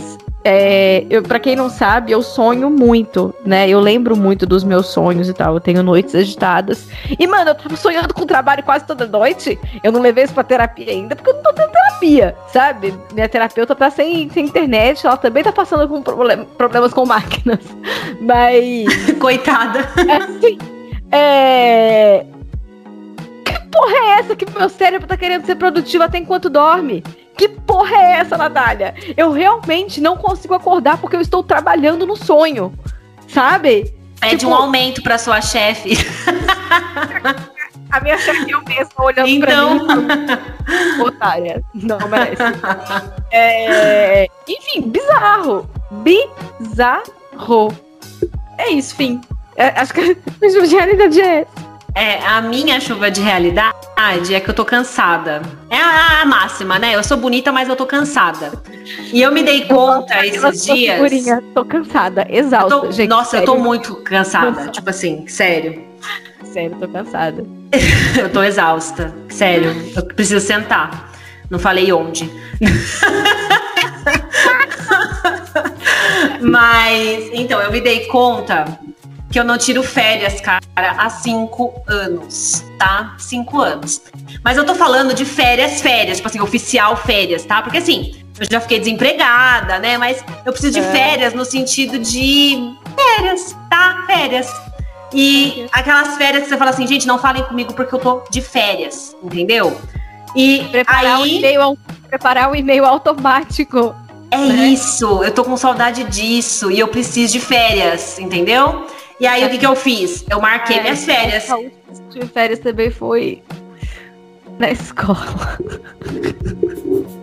é, para quem não sabe, eu sonho muito, né? Eu lembro muito dos meus sonhos e tal. Eu tenho noites agitadas. E, mano, eu tava sonhando com trabalho quase toda noite. Eu não levei isso pra terapia ainda, porque eu não tô tendo terapia, sabe? Minha terapeuta tá sem, sem internet, ela também tá passando com problem problemas com máquinas. Mas. Coitada. Assim, é. Que porra é essa que meu cérebro tá querendo ser produtivo até enquanto dorme? Que porra é essa, Natália? Eu realmente não consigo acordar porque eu estou trabalhando no sonho. Sabe? Pede tipo... um aumento para sua chefe. A minha chefe eu mesma olhando então... pra mim. Otária. Não merece. É... Enfim, bizarro. Bizarro. É isso, fim. É, acho que a realidade é essa. É, a minha chuva de realidade é que eu tô cansada. É a, a, máxima, né? Eu sou bonita, mas eu tô cansada. E eu me dei conta esses dias. Figurinha, tô cansada, exausta. Eu tô, gente, nossa, sério. eu tô muito cansada. cansada. Tipo assim, sério. Sério, tô cansada. eu tô exausta. Sério. Eu preciso sentar. Não falei onde. mas, então, eu me dei conta que eu não tiro férias, cara, há cinco anos, tá? Cinco anos. Mas eu tô falando de férias, férias, tipo assim, oficial férias, tá? Porque assim, eu já fiquei desempregada, né? Mas eu preciso de é. férias no sentido de férias, tá? Férias. E aquelas férias que você fala assim, gente, não falem comigo porque eu tô de férias, entendeu? E preparar aí... o e-mail, preparar o e-mail automático. É né? isso, eu tô com saudade disso e eu preciso de férias, entendeu? E aí, o que, que eu fiz? Eu marquei minhas férias. A última férias também foi na escola.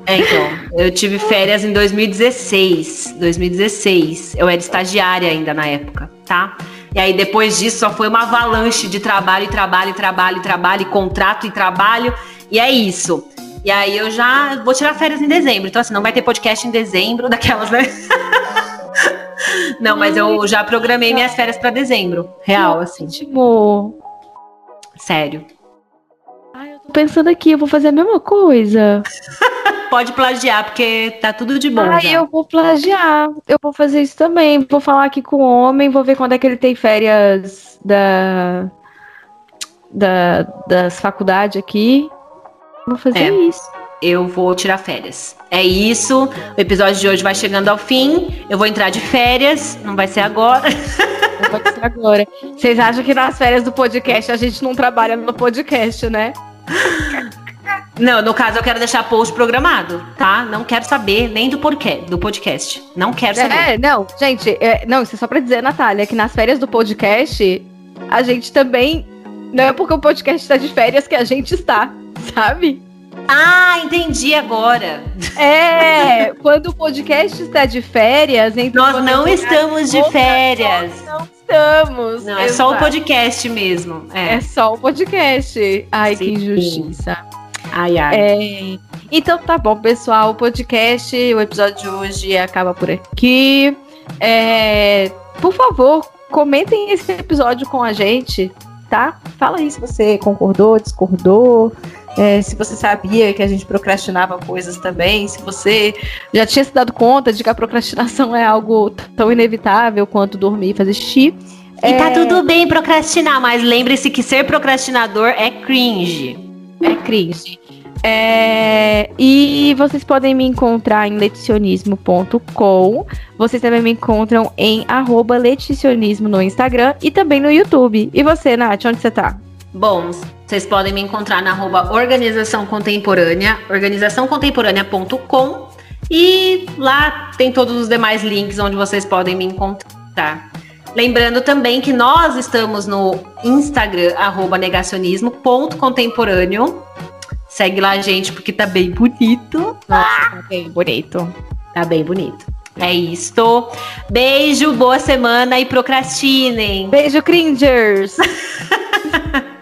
É, então, eu tive férias em 2016. 2016. Eu era estagiária ainda na época, tá? E aí, depois disso, só foi uma avalanche de trabalho, e trabalho, trabalho, e trabalho, e contrato e trabalho. E é isso. E aí, eu já vou tirar férias em dezembro. Então, assim, não vai ter podcast em dezembro, daquelas, né? Não, mas eu já programei minhas férias para dezembro. Real, assim. Ótimo. Sério. Ai, eu tô pensando aqui, eu vou fazer a mesma coisa. Pode plagiar, porque tá tudo de bom. Ai, já. eu vou plagiar. Eu vou fazer isso também. Vou falar aqui com o homem, vou ver quando é que ele tem férias da, da das faculdades aqui. Vou fazer é. isso eu vou tirar férias. É isso. O episódio de hoje vai chegando ao fim. Eu vou entrar de férias. Não vai ser agora. Não vai ser agora. Vocês acham que nas férias do podcast a gente não trabalha no podcast, né? Não, no caso eu quero deixar post programado, tá? Não quero saber nem do podcast, do podcast. Não quero saber. É, não, gente, é, não, isso é só pra dizer, Natália, que nas férias do podcast, a gente também. Não é porque o podcast está de férias que a gente está, sabe? Ah, entendi agora. É, quando o podcast está de férias, nós não estamos de férias. Nós não estamos. Não, é só o podcast mesmo. É, é só o podcast. Ai, Sim. que injustiça. Ai, ai. É, então tá bom, pessoal. O podcast, o episódio de hoje acaba por aqui. É, por favor, comentem esse episódio com a gente, tá? Fala aí se você concordou, discordou. É, se você sabia que a gente procrastinava coisas também, se você já tinha se dado conta de que a procrastinação é algo tão inevitável quanto dormir e fazer xixi. E tá é... tá tudo bem procrastinar, mas lembre-se que ser procrastinador é cringe. É cringe. É, e vocês podem me encontrar em leticionismo.com. Vocês também me encontram em arroba leticionismo no Instagram e também no YouTube. E você, Nath, onde você tá? Bom, vocês podem me encontrar na arroba Organização Contemporânea, organizaçãocontemporânea.com e lá tem todos os demais links onde vocês podem me encontrar. Lembrando também que nós estamos no Instagram, arroba negacionismo.contemporâneo. Segue lá, gente, porque tá bem bonito. Nossa, tá bem bonito. Tá bem bonito. É isto. Beijo, boa semana e procrastinem. Beijo, cringers.